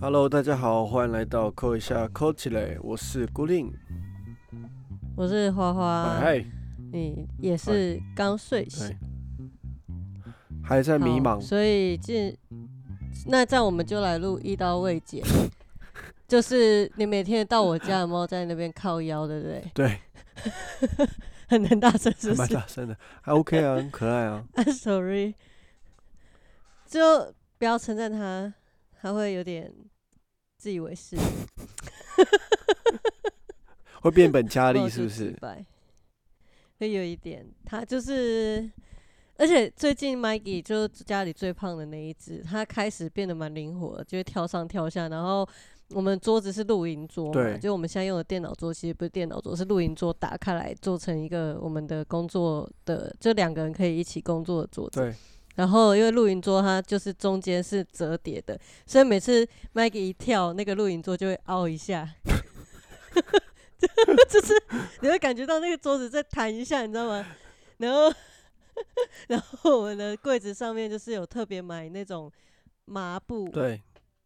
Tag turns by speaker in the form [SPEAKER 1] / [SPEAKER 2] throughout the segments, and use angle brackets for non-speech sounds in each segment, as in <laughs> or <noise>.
[SPEAKER 1] Hello，大家好，欢迎来到扣一下扣起来，我是孤令。
[SPEAKER 2] 我是花花，
[SPEAKER 1] 嗨，
[SPEAKER 2] 你也是刚睡醒，，
[SPEAKER 1] 还在迷茫。
[SPEAKER 2] 所以这那这样我们就来录一刀未剪，<laughs> 就是你每天到我家的猫在那边靠腰，对不对？
[SPEAKER 1] 对，
[SPEAKER 2] 很很大声，是
[SPEAKER 1] 还
[SPEAKER 2] 不是
[SPEAKER 1] 蛮大声的，还 OK 啊，很可爱啊。
[SPEAKER 2] ？I'm <laughs> sorry，就不要称赞他，他会有点自以为是，<laughs>
[SPEAKER 1] 会变本加
[SPEAKER 2] 我
[SPEAKER 1] 厉 <laughs> 是不？
[SPEAKER 2] 就是会有一点，他就是。而且最近 Maggie 就是家里最胖的那一只，它开始变得蛮灵活的，就会跳上跳下。然后我们桌子是露营桌嘛，就我们现在用的电脑桌，其实不是电脑桌，是露营桌，打开来做成一个我们的工作的，就两个人可以一起工作的桌子。
[SPEAKER 1] 对，
[SPEAKER 2] 然后因为露营桌它就是中间是折叠的，所以每次 Maggie 一跳，那个露营桌就会凹一下，<laughs> 就是你会感觉到那个桌子在弹一下，你知道吗？然后然后我们的柜子上面就是有特别买那种麻布
[SPEAKER 1] 对，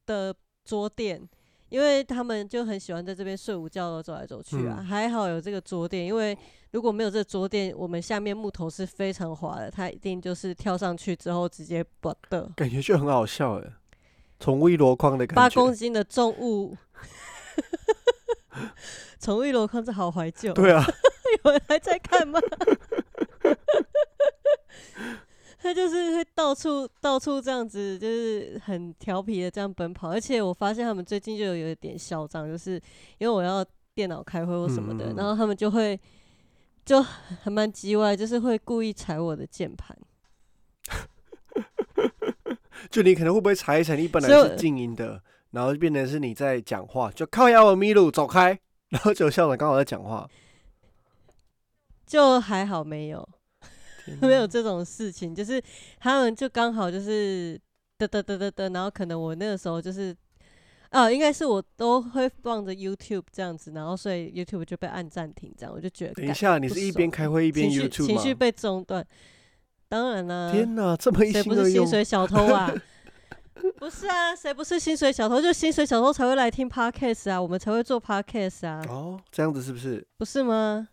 [SPEAKER 2] 的桌垫。因为他们就很喜欢在这边睡午觉，走来走去啊。
[SPEAKER 1] 嗯
[SPEAKER 2] 还好有这个桌垫，因为如果没有这个桌垫，我们下面木头是非常滑的，它一定就是跳上去之后直接不的。
[SPEAKER 1] 感觉就很好笑哎，宠物一箩筐的
[SPEAKER 2] 八
[SPEAKER 1] 感觉。
[SPEAKER 2] 公斤的重物，<laughs> 宠物一箩筐这好怀旧。
[SPEAKER 1] 对啊，<laughs>
[SPEAKER 2] 有人还在看吗？<laughs> 他就是会到处到处这样子，就是很调皮的这样奔跑，而且我发现他们最近就有有一点嚣张，就是因为我要电脑开会或什么的，
[SPEAKER 1] 嗯嗯嗯。
[SPEAKER 2] 然后他们就会就还蛮叽歪，就是会故意踩我的键盘。<laughs>
[SPEAKER 1] 就你可能会不会踩一踩，你本来是静音的，然后就变成是你在讲话，就靠腰我咪路走开，<laughs> 然后就校长刚好在讲话，
[SPEAKER 2] 就还好没有，
[SPEAKER 1] 天
[SPEAKER 2] 没有这种事情，就是他们就刚好就是得得得得得，然后可能我那个时候就是，啊，应该是我都会放着 YouTube 这样子，然后所以 YouTube 就被按暂停，这样我就觉得
[SPEAKER 1] 等一下，你是一边开会一边 YouTube 吗？
[SPEAKER 2] 情绪被中断，当然啦、
[SPEAKER 1] 天哪，这么一
[SPEAKER 2] 谁不是薪水小偷啊？<laughs> 不是啊，谁不是薪水小偷？就薪水小偷才会来听 Podcast 啊，我们才会做 Podcast 啊，
[SPEAKER 1] 哦，这样子是不是
[SPEAKER 2] 不是吗？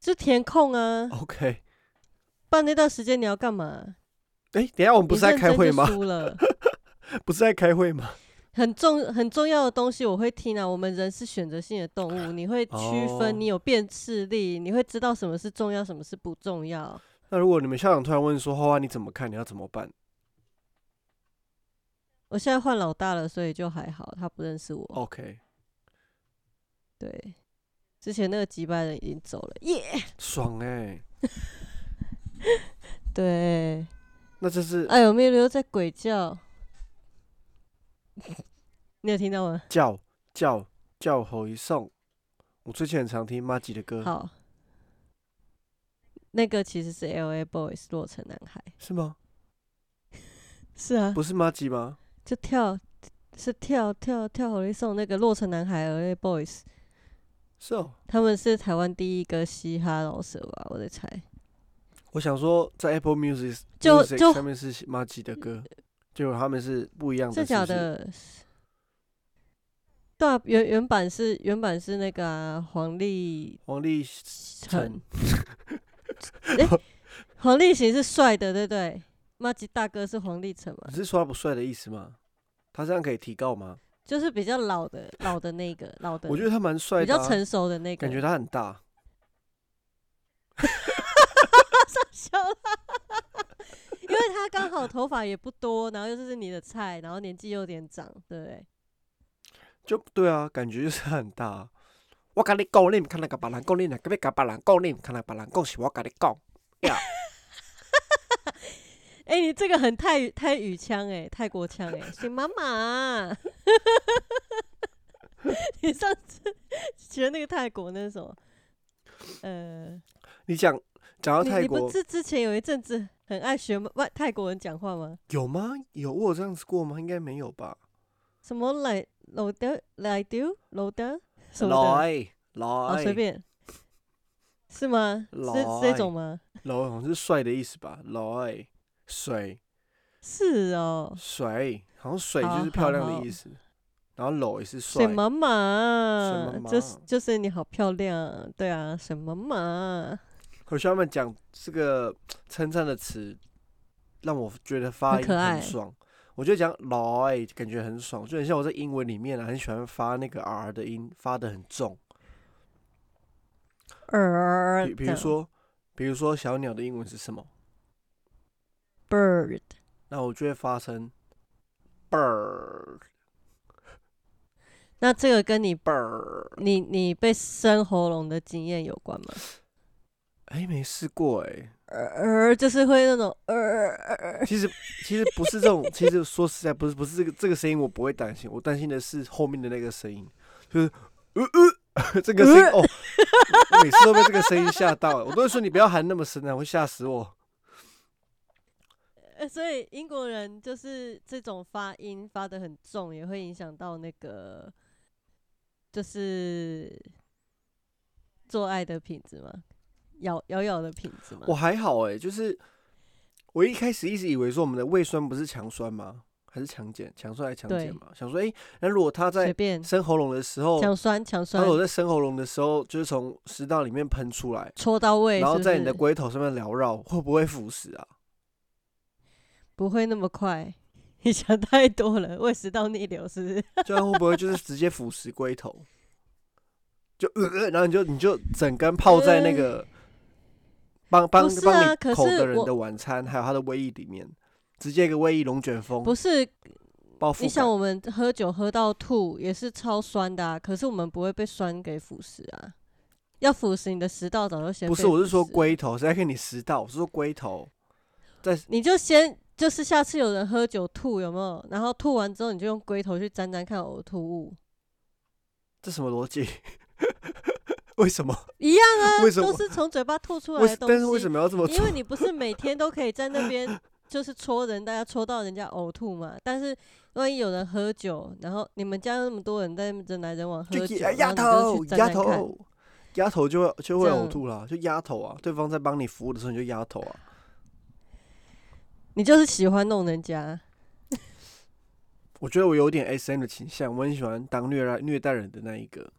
[SPEAKER 2] 就填空啊
[SPEAKER 1] ，？OK，
[SPEAKER 2] 不然那段时间你要干嘛？
[SPEAKER 1] 哎，等下我们不是在开会吗？
[SPEAKER 2] 输了。<laughs>
[SPEAKER 1] 不是在开会吗？
[SPEAKER 2] 很重很重要的东西我会听啊。我们人是选择性的动物，你会区
[SPEAKER 1] 哦
[SPEAKER 2] 分，你有辨识力，你会知道什么是重要，什么是不重要。
[SPEAKER 1] 那如果你们校长突然问说：“花花你怎么看？你要怎么办
[SPEAKER 2] 我现在换老大了，所以就还好，他不认识我。
[SPEAKER 1] ？”OK，
[SPEAKER 2] 对，之前那个击败人已经走了，耶、
[SPEAKER 1] 爽哎、<laughs>
[SPEAKER 2] 对，
[SPEAKER 1] 那这是
[SPEAKER 2] 哎呦，没有留在鬼叫，<laughs> 你有听到吗？
[SPEAKER 1] 叫叫叫吼一送。我之前很常听马吉的歌，
[SPEAKER 2] 好，那个其实是 L A Boys 洛城男孩，
[SPEAKER 1] 是吗？<laughs>
[SPEAKER 2] 是啊，
[SPEAKER 1] 不是马吉吗？
[SPEAKER 2] 就跳是跳跳跳火力送那个洛城男孩 L A Boys。
[SPEAKER 1] 是哦。
[SPEAKER 2] 他们是台湾第一个嘻哈老舍吧？我在猜。
[SPEAKER 1] 我想说，在 Apple Music
[SPEAKER 2] 就就
[SPEAKER 1] 上面是马吉的歌，结果他们是不一样的，是假？
[SPEAKER 2] 的？对啊，原原版是原版是那个啊、黄立
[SPEAKER 1] 黄立
[SPEAKER 2] 成
[SPEAKER 1] 成，
[SPEAKER 2] 黄立行是帅的，对不对？马吉大哥是黄立成嘛
[SPEAKER 1] 你，是说他不帅的意思吗？他这样可以提高吗？
[SPEAKER 2] 就是比较老的老的那个老的，
[SPEAKER 1] 我觉得他蛮帅
[SPEAKER 2] 比较成熟的那个。
[SPEAKER 1] 感觉他很大。<laughs> <laughs>
[SPEAKER 2] 笑了，因为他刚好头发也不多，然后又是你的菜，然后年纪又有点长，对不对？
[SPEAKER 1] 就对啊，感觉就是很大啊。我跟你讲，你唔看那个别人讲，你若要甲别人讲，你唔看那别人讲是我跟你讲。
[SPEAKER 2] 哎、你这个很泰语泰语腔哎，泰国腔哎，是妈妈。<laughs> 你上次学那个泰国那是什么？呃，
[SPEAKER 1] 你讲讲到
[SPEAKER 2] 你
[SPEAKER 1] 泰国
[SPEAKER 2] 你不是之前有一阵子很爱学外泰国人讲话吗？
[SPEAKER 1] 有吗？有我有这样子过吗？应该没有吧。
[SPEAKER 2] 什么来老的来丢老的什么的？
[SPEAKER 1] 来
[SPEAKER 2] 哦，
[SPEAKER 1] 来，
[SPEAKER 2] 随便是吗？是这种吗？
[SPEAKER 1] 老好像是帅的意思吧？来水
[SPEAKER 2] 是哦，
[SPEAKER 1] 水，好像水就是漂亮的意思。然后楼也是帅
[SPEAKER 2] 水，妈妈
[SPEAKER 1] 水妈，
[SPEAKER 2] 就是就是你好漂亮，对啊，水妈妈，
[SPEAKER 1] 我希望他们讲这个称赞的词，让我觉得发音
[SPEAKER 2] 很
[SPEAKER 1] 爽。我觉得讲来感觉很爽，就很像我在英文里面啊，很喜欢发那个 r 的音，发的很重。
[SPEAKER 2] 儿，
[SPEAKER 1] 比比如说，比如说小鸟的英文是什么
[SPEAKER 2] ？bird，
[SPEAKER 1] 那我就会发成 bird
[SPEAKER 2] 那这个跟你
[SPEAKER 1] bird。
[SPEAKER 2] 你你被生喉咙的经验有关吗？
[SPEAKER 1] 哎，没试过哎。
[SPEAKER 2] 呃就是会那种呃呃呃，
[SPEAKER 1] 其实其实不是这种，其实说实在不是不是这个这个声音我不会担心，我担心的是后面的那个声音，就是呃呃 <laughs> 这个声音哦，每次都被这个声音吓到，我都会说你不要喊那么深啊，会吓死我。
[SPEAKER 2] 呃所以英国人就是这种发音发的很重，也会影响到那个就是做爱的品质吗？咬咬咬的品质吗？
[SPEAKER 1] 我还好哎，就是我一开始一直以为说我们的胃酸不是强酸吗？还是强碱？强酸还是强碱嘛？想说哎，那如果它在生喉咙的时候，
[SPEAKER 2] 强酸强
[SPEAKER 1] 他
[SPEAKER 2] 酸
[SPEAKER 1] 如果在生喉咙的时候，就是从食道里面喷出来，
[SPEAKER 2] 戳到胃
[SPEAKER 1] 然后在你的龟头上面缭绕，会不会腐蚀啊？
[SPEAKER 2] 不会那么快，你想太多了，胃食道逆流是不是？<laughs>
[SPEAKER 1] 这样会不会就是直接腐蚀龟头？就呃呃，然后你就你就整根泡在那个帮帮帮你口的人的晚餐，还有他的胃液里面，直接一个胃液龙卷风
[SPEAKER 2] 不是，你想。我们喝酒喝到吐也是超酸的啊，可是我们不会被酸给腐蚀啊。要腐蚀你的食道早就先
[SPEAKER 1] 不是，我是说龟头，谁在跟你食道？我是说龟头，在
[SPEAKER 2] 你就先就是下次有人喝酒吐有没有？然后吐完之后你就用龟头去沾沾看呕吐物，
[SPEAKER 1] 这什么逻辑？<laughs> 为什么？
[SPEAKER 2] 一样啊，<laughs>
[SPEAKER 1] 为什么
[SPEAKER 2] 都是从嘴巴吐出来的东西。
[SPEAKER 1] 但是为什么要这么做
[SPEAKER 2] 因为？你不是每天都可以在那边就是戳人，大家戳到人家呕吐嘛。但是万一有人喝酒，然后你们家那么多人在人来人往喝酒，
[SPEAKER 1] 就压压
[SPEAKER 2] 然后
[SPEAKER 1] 头
[SPEAKER 2] 你就去沾
[SPEAKER 1] 压头丫头就会就会呕吐啦，就丫头啊！对方在帮你服务的时候你就丫头啊。
[SPEAKER 2] 你就是喜欢弄人家。
[SPEAKER 1] 我觉得我有点 S M 的倾向，我很喜欢当虐待虐待人的那一个，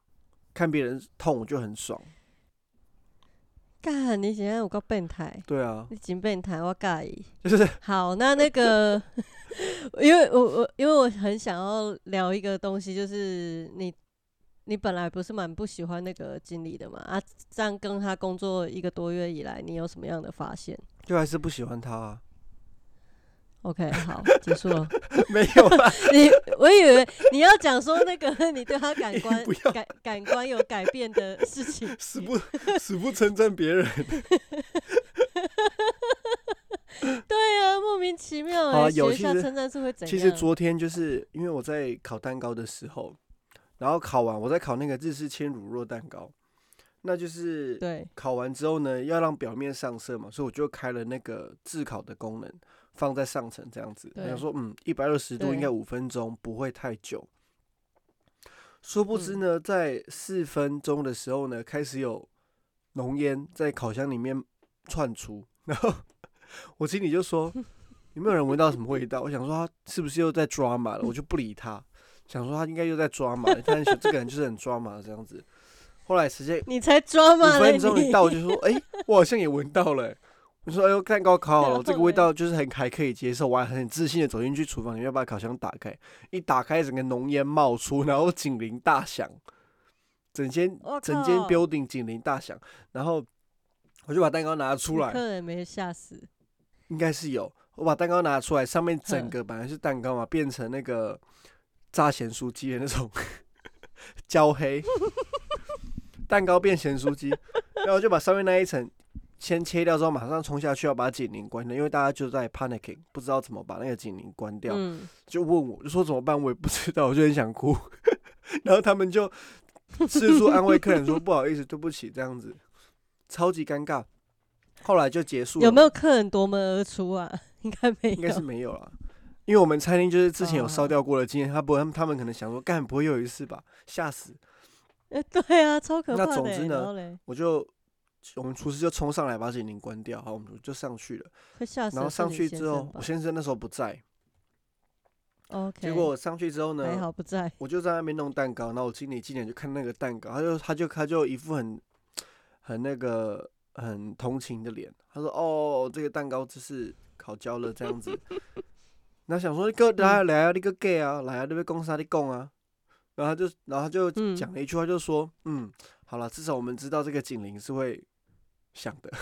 [SPEAKER 1] 看别人痛我就很爽。
[SPEAKER 2] 干，你现在有够变态，
[SPEAKER 1] 对啊，
[SPEAKER 2] 你真变态，我介意。
[SPEAKER 1] 就是 <laughs>
[SPEAKER 2] 好，那那个，<laughs> 因为我我因为我很想要聊一个东西，就是你你本来不是蛮不喜欢那个经理的嘛？啊，这样跟他工作一个多月以来，你有什么样的发现
[SPEAKER 1] 就还是不喜欢他、啊，
[SPEAKER 2] ？OK，好，结束了。<laughs>
[SPEAKER 1] 没有吧，<laughs>
[SPEAKER 2] 你我以为你要讲说那个 <laughs> 你对他感官
[SPEAKER 1] 不要
[SPEAKER 2] 感感官有改变的事情，
[SPEAKER 1] 死不死不称赞别人。
[SPEAKER 2] 对啊，莫名其妙
[SPEAKER 1] 好啊
[SPEAKER 2] 哎、学一
[SPEAKER 1] 有其实
[SPEAKER 2] 下称赞是会怎样？
[SPEAKER 1] 其实昨天就是因为我在烤蛋糕的时候，然后烤完我在烤那个日式千乳酪蛋糕，那就是
[SPEAKER 2] 对
[SPEAKER 1] 烤完之后呢，要让表面上色嘛，所以我就开了那个炙烤的功能，放在上层这样子。我想说，嗯，一百二十度应该五分钟，不会太久。殊不知
[SPEAKER 2] 嗯
[SPEAKER 1] 呢，在四分钟的时候呢，开始有浓烟在烤箱里面窜出，<laughs> 然后我心里就说：“ <laughs> 有没有人闻到什么味道？”我想说他是不是又在抓马了，<laughs> 我就不理他，想说他应该又在抓马了。他很喜这个人就是很抓马这样子。后来时间
[SPEAKER 2] 你才抓马五
[SPEAKER 1] 分钟一
[SPEAKER 2] 你
[SPEAKER 1] 到，我就说：“哎、我好像也闻到了、我说：“哎呦，蛋糕烤好了，这个味道就是很还可以接受。”我还很自信的走进去厨房里面，把烤箱打开，一打开，整个浓烟冒出，然后警铃大响，整间
[SPEAKER 2] 我
[SPEAKER 1] 整间 building 警铃大响，然后我就把蛋糕拿出来，
[SPEAKER 2] 客人没吓死，
[SPEAKER 1] 应该是有，我把蛋糕拿出来，上面整个本来是蛋糕嘛，变成那个炸咸酥鸡的那种 <laughs> 焦黑，<laughs> <laughs> 蛋糕变咸酥鸡，然后就把上面那一层先切掉之后，马上冲下去要把警铃关掉，因为大家就在 panicking，不知道怎么把那个警铃关掉，
[SPEAKER 2] 嗯，
[SPEAKER 1] 就问我，就说怎么办，我也不知道，我就很想哭，<laughs> 然后他们就四处安慰客人说不好意思，对不起，这样子，超级尴尬。后来就结束了，
[SPEAKER 2] 有没有客人夺门而出啊？<laughs> 应该没有，
[SPEAKER 1] 应该是没有啦，因为我们餐厅就是之前有
[SPEAKER 2] 哦
[SPEAKER 1] 烧掉过的经验，他不会，他们可能想说，干不会又有一次吧，吓死！
[SPEAKER 2] 呃对啊，超可怕的欸。
[SPEAKER 1] 那总之呢我就我们厨师就冲上来把警铃关掉，好，我们就上去了。然后上去之后，我先生那时候不在。
[SPEAKER 2] OK。
[SPEAKER 1] 结果我上去之后呢？
[SPEAKER 2] 还好不在。
[SPEAKER 1] 我就在那边弄蛋糕，然后我经理进来就看那个蛋糕，他就他就他就一副很很那个很同情的脸，他说：“哦，这个蛋糕就是烤焦了这样子。<laughs> ”那想说你哥来来啊，你个 gay 啊，来啊，你边讲啥你供啊？然后他就然后他就讲了一句话，就说：“嗯，好了，至少我们知道这个警铃是会响的。<laughs> ”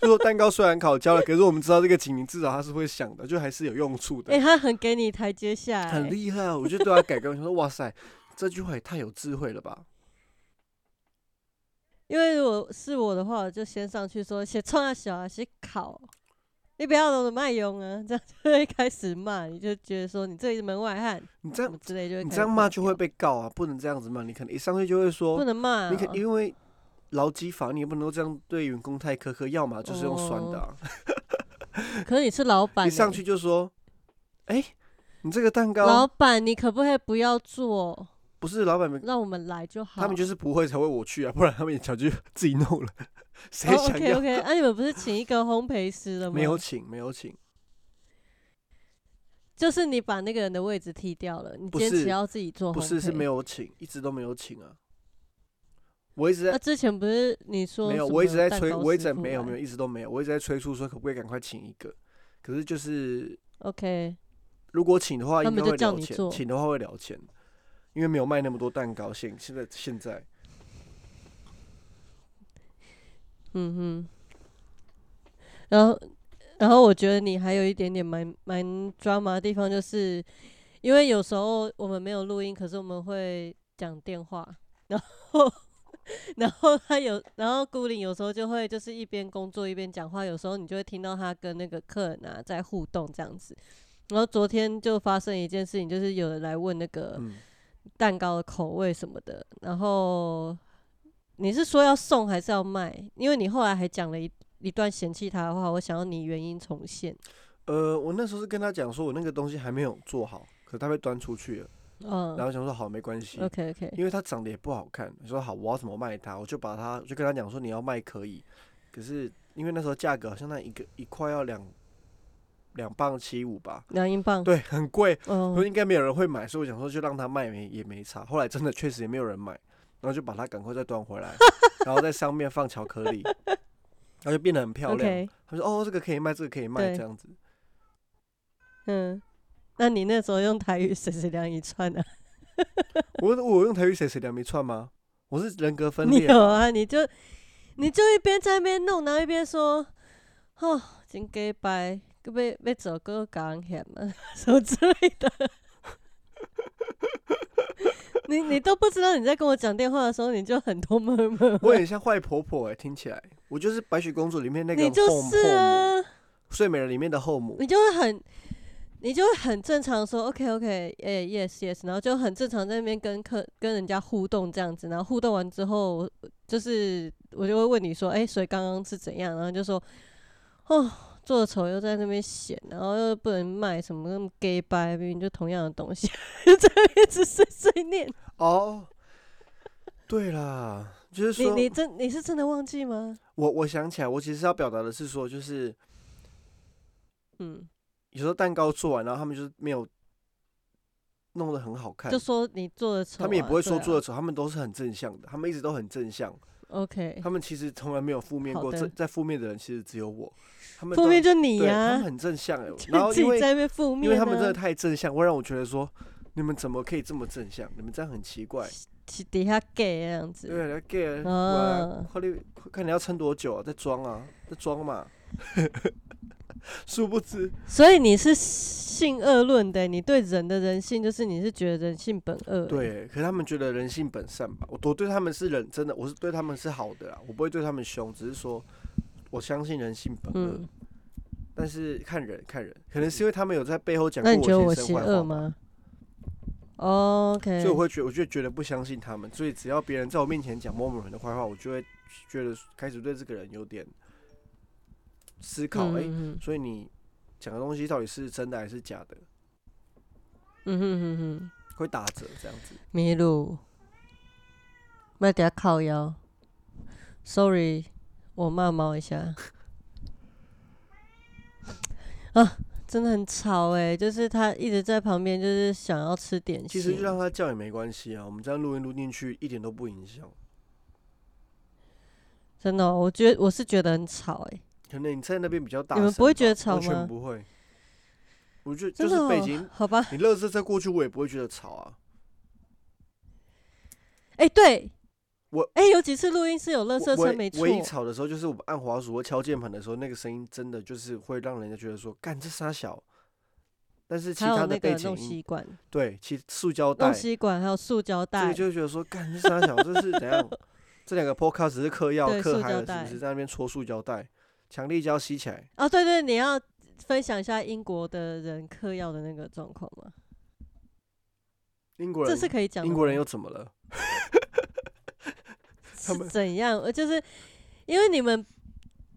[SPEAKER 1] 就说蛋糕虽然烤焦了，可是我们知道这个警铃至少它是会响的，就还是有用处的。
[SPEAKER 2] 哎，他很给你台阶下，
[SPEAKER 1] 很厉害啊！我就对他改观，我说哇塞，这句话也太有智慧了吧！
[SPEAKER 2] 因为如果是我的话，我就先上去说：“先冲啊小啊，先烤，你不要那么卖用啊！”这样就会开始骂，你就觉得说你这里是门外汉，
[SPEAKER 1] 你这样
[SPEAKER 2] 之类就
[SPEAKER 1] 你这样骂就会被告啊！不能这样子骂，你可能一上去就会说
[SPEAKER 2] 不能骂，
[SPEAKER 1] 你可因为。劳基法，你也不能够这样对员工太苛刻，要么就是用酸的。<laughs>
[SPEAKER 2] 可是你是老板，
[SPEAKER 1] 你上去就说：“哎，你这个蛋糕。”
[SPEAKER 2] 老板，你可不可以不要做？
[SPEAKER 1] 不是老板们
[SPEAKER 2] 让我们来就好。
[SPEAKER 1] 他们就是不会才会我去啊，不然他们也早就自己弄了。<laughs> 谁想
[SPEAKER 2] 要？OK OK，那你们不是请一个烘焙师了吗？
[SPEAKER 1] 没有请，没有请。
[SPEAKER 2] 就是你把那个人的位置踢掉了，你坚持要自己做。
[SPEAKER 1] 不是，是没有请，一直都没有请啊。我一直在，
[SPEAKER 2] 之前不是你说
[SPEAKER 1] 没有，我一直在催，我一直没有没有，一直都没有，我一直在催促说可不可以赶快请一个，可是就是
[SPEAKER 2] OK，
[SPEAKER 1] 如果请的话应该会聊钱，请的话会聊钱，因为没有卖那么多蛋糕，现现在现在，
[SPEAKER 2] 嗯哼，然后然后我觉得你还有一点点蛮蛮抓马的地方，就是因为有时候我们没有录音，可是我们会讲电话，然后。<laughs> 然后他有，然后孤零有时候就会就是一边工作一边讲话，有时候你就会听到他跟那个客人啊在互动这样子。然后昨天就发生一件事情，就是有人来问那个蛋糕的口味什么的。然后你是说要送还是要卖？因为你后来还讲了一一段嫌弃他的话，我想要你原因重现。
[SPEAKER 1] 呃，我那时候是跟他讲说，我那个东西还没有做好，可他被端出去了。
[SPEAKER 2] 嗯，
[SPEAKER 1] 然后想说好没关系
[SPEAKER 2] ，OK OK，
[SPEAKER 1] 因为他长得也不好看，你说好我要怎么卖它，我就把它就跟他讲说你要卖可以，可是因为那时候价格好像那一个一块要两两磅七五吧，
[SPEAKER 2] 两英镑，
[SPEAKER 1] 对，很贵，嗯应该没有人会买，所以我想说就让他卖没也没差，后来真的确实也没有人买，然后就把它赶快再端回来，<laughs> 然后在上面放巧克力，然后就变得很漂亮。他说哦这个可以卖，这个可以卖这样子，
[SPEAKER 2] 嗯。<laughs> 那你那时候用台语谁谁两一串呢？<laughs>
[SPEAKER 1] 我我用台语谁谁两一串吗？我是人格分裂。
[SPEAKER 2] 你有啊？你就你就一边在那边弄，然后一边说：“哦，真假白，要要走个讲险嘛，<laughs> 什么之类的。”你你都不知道你在跟我讲电话的时候，你就很多闷闷。
[SPEAKER 1] 我很像坏婆婆哎，听起来我就是白雪公主里面那个
[SPEAKER 2] 你就是啊，
[SPEAKER 1] 睡美人里面的后母，
[SPEAKER 2] 你就会很。你就会很正常说 OK OK，哎 Yes Yes，然后就很正常在那边跟客跟人家互动这样子，然后互动完之后，就是我就会问你说，哎，所以刚刚是怎样？然后就说，哦，做的丑又在那边显，然后又不能卖什么那么 gay 白，明明就同样的东西，<laughs> 在那边直碎碎念。
[SPEAKER 1] 哦，对啦，就是说，
[SPEAKER 2] 你你真你是真的忘记吗？
[SPEAKER 1] 我我想起来，我其实要表达的是说，就是，
[SPEAKER 2] 嗯。
[SPEAKER 1] 有时候蛋糕做完，然后他们就是没有弄得很好看，
[SPEAKER 2] 就说你做的丑。
[SPEAKER 1] 他们也不会说做的丑，他们都是很正向的，他们一直都很正向。
[SPEAKER 2] OK，
[SPEAKER 1] 他们其实从来没有负面过，在在负面的人其实只有我。他们
[SPEAKER 2] 负面就你
[SPEAKER 1] 呀，他们很正向 <laughs> 哎，然后因为
[SPEAKER 2] 因
[SPEAKER 1] 为他们真的太正向，会让我觉得说，你们怎么可以这么正向？你们这样很奇怪。
[SPEAKER 2] 底下 gay 这样子，
[SPEAKER 1] 对，gay 啊，看你看你要撑多久啊？在装啊，在装嘛。<laughs> <laughs> 殊不知，
[SPEAKER 2] 所以你是性恶论的，你对人的人性就是你是觉得人性本恶。
[SPEAKER 1] 对，可是他们觉得人性本善吧？我我对他们是人，真的，我是对他们是好的啦，我不会对他们凶，只是说我相信人性本恶。但是看人看人，可能是因为他们有在背后讲过
[SPEAKER 2] 我
[SPEAKER 1] 邪
[SPEAKER 2] 恶吗？OK，
[SPEAKER 1] 所以我会觉，我就觉得不相信他们，所以只要别人在我面前讲某某人的坏话，我就会觉得开始对这个人有点。思考哎，所以你讲的东西到底是真的还是假的？
[SPEAKER 2] 嗯哼哼哼，
[SPEAKER 1] 会打折这样子。
[SPEAKER 2] 迷路，要等下靠腰。，sorry，我骂猫一下。啊，真的很吵哎，就是它一直在旁边，就是想要吃点心。
[SPEAKER 1] 其实就让它叫也没关系啊，我们这样录音录进去一点都不影响。
[SPEAKER 2] 真的，我觉得我是觉得很吵哎。
[SPEAKER 1] 可能你在那边比较大，
[SPEAKER 2] 你们不会觉得吵吗？
[SPEAKER 1] 完全不会。我觉得就是北京，
[SPEAKER 2] 好吧。
[SPEAKER 1] 你乐色车过去，我也不会觉得吵啊。
[SPEAKER 2] 哎，对，
[SPEAKER 1] 我
[SPEAKER 2] 哎，有几次录音是有乐色车没错。
[SPEAKER 1] 唯一吵的时候，就是我们按滑鼠或敲键盘的时候，那个声音真的就是会让人家觉得说，干这沙小。但是其他的背景
[SPEAKER 2] 吸管，
[SPEAKER 1] 对，其塑胶袋、
[SPEAKER 2] 弄吸管还有塑胶袋，
[SPEAKER 1] 这个就觉得说，干这沙小，这是怎样？<laughs> 这两个 podcast 是嗑药嗑嗨了，是不是在那边搓塑胶袋？强力胶吸起来。
[SPEAKER 2] 哦，对对，你要分享一下英国的人嗑药的那个状况吗？
[SPEAKER 1] 英国人
[SPEAKER 2] 这是可以讲。
[SPEAKER 1] 英国人又怎么了？<laughs>
[SPEAKER 2] 是怎样？呃，就是因为你们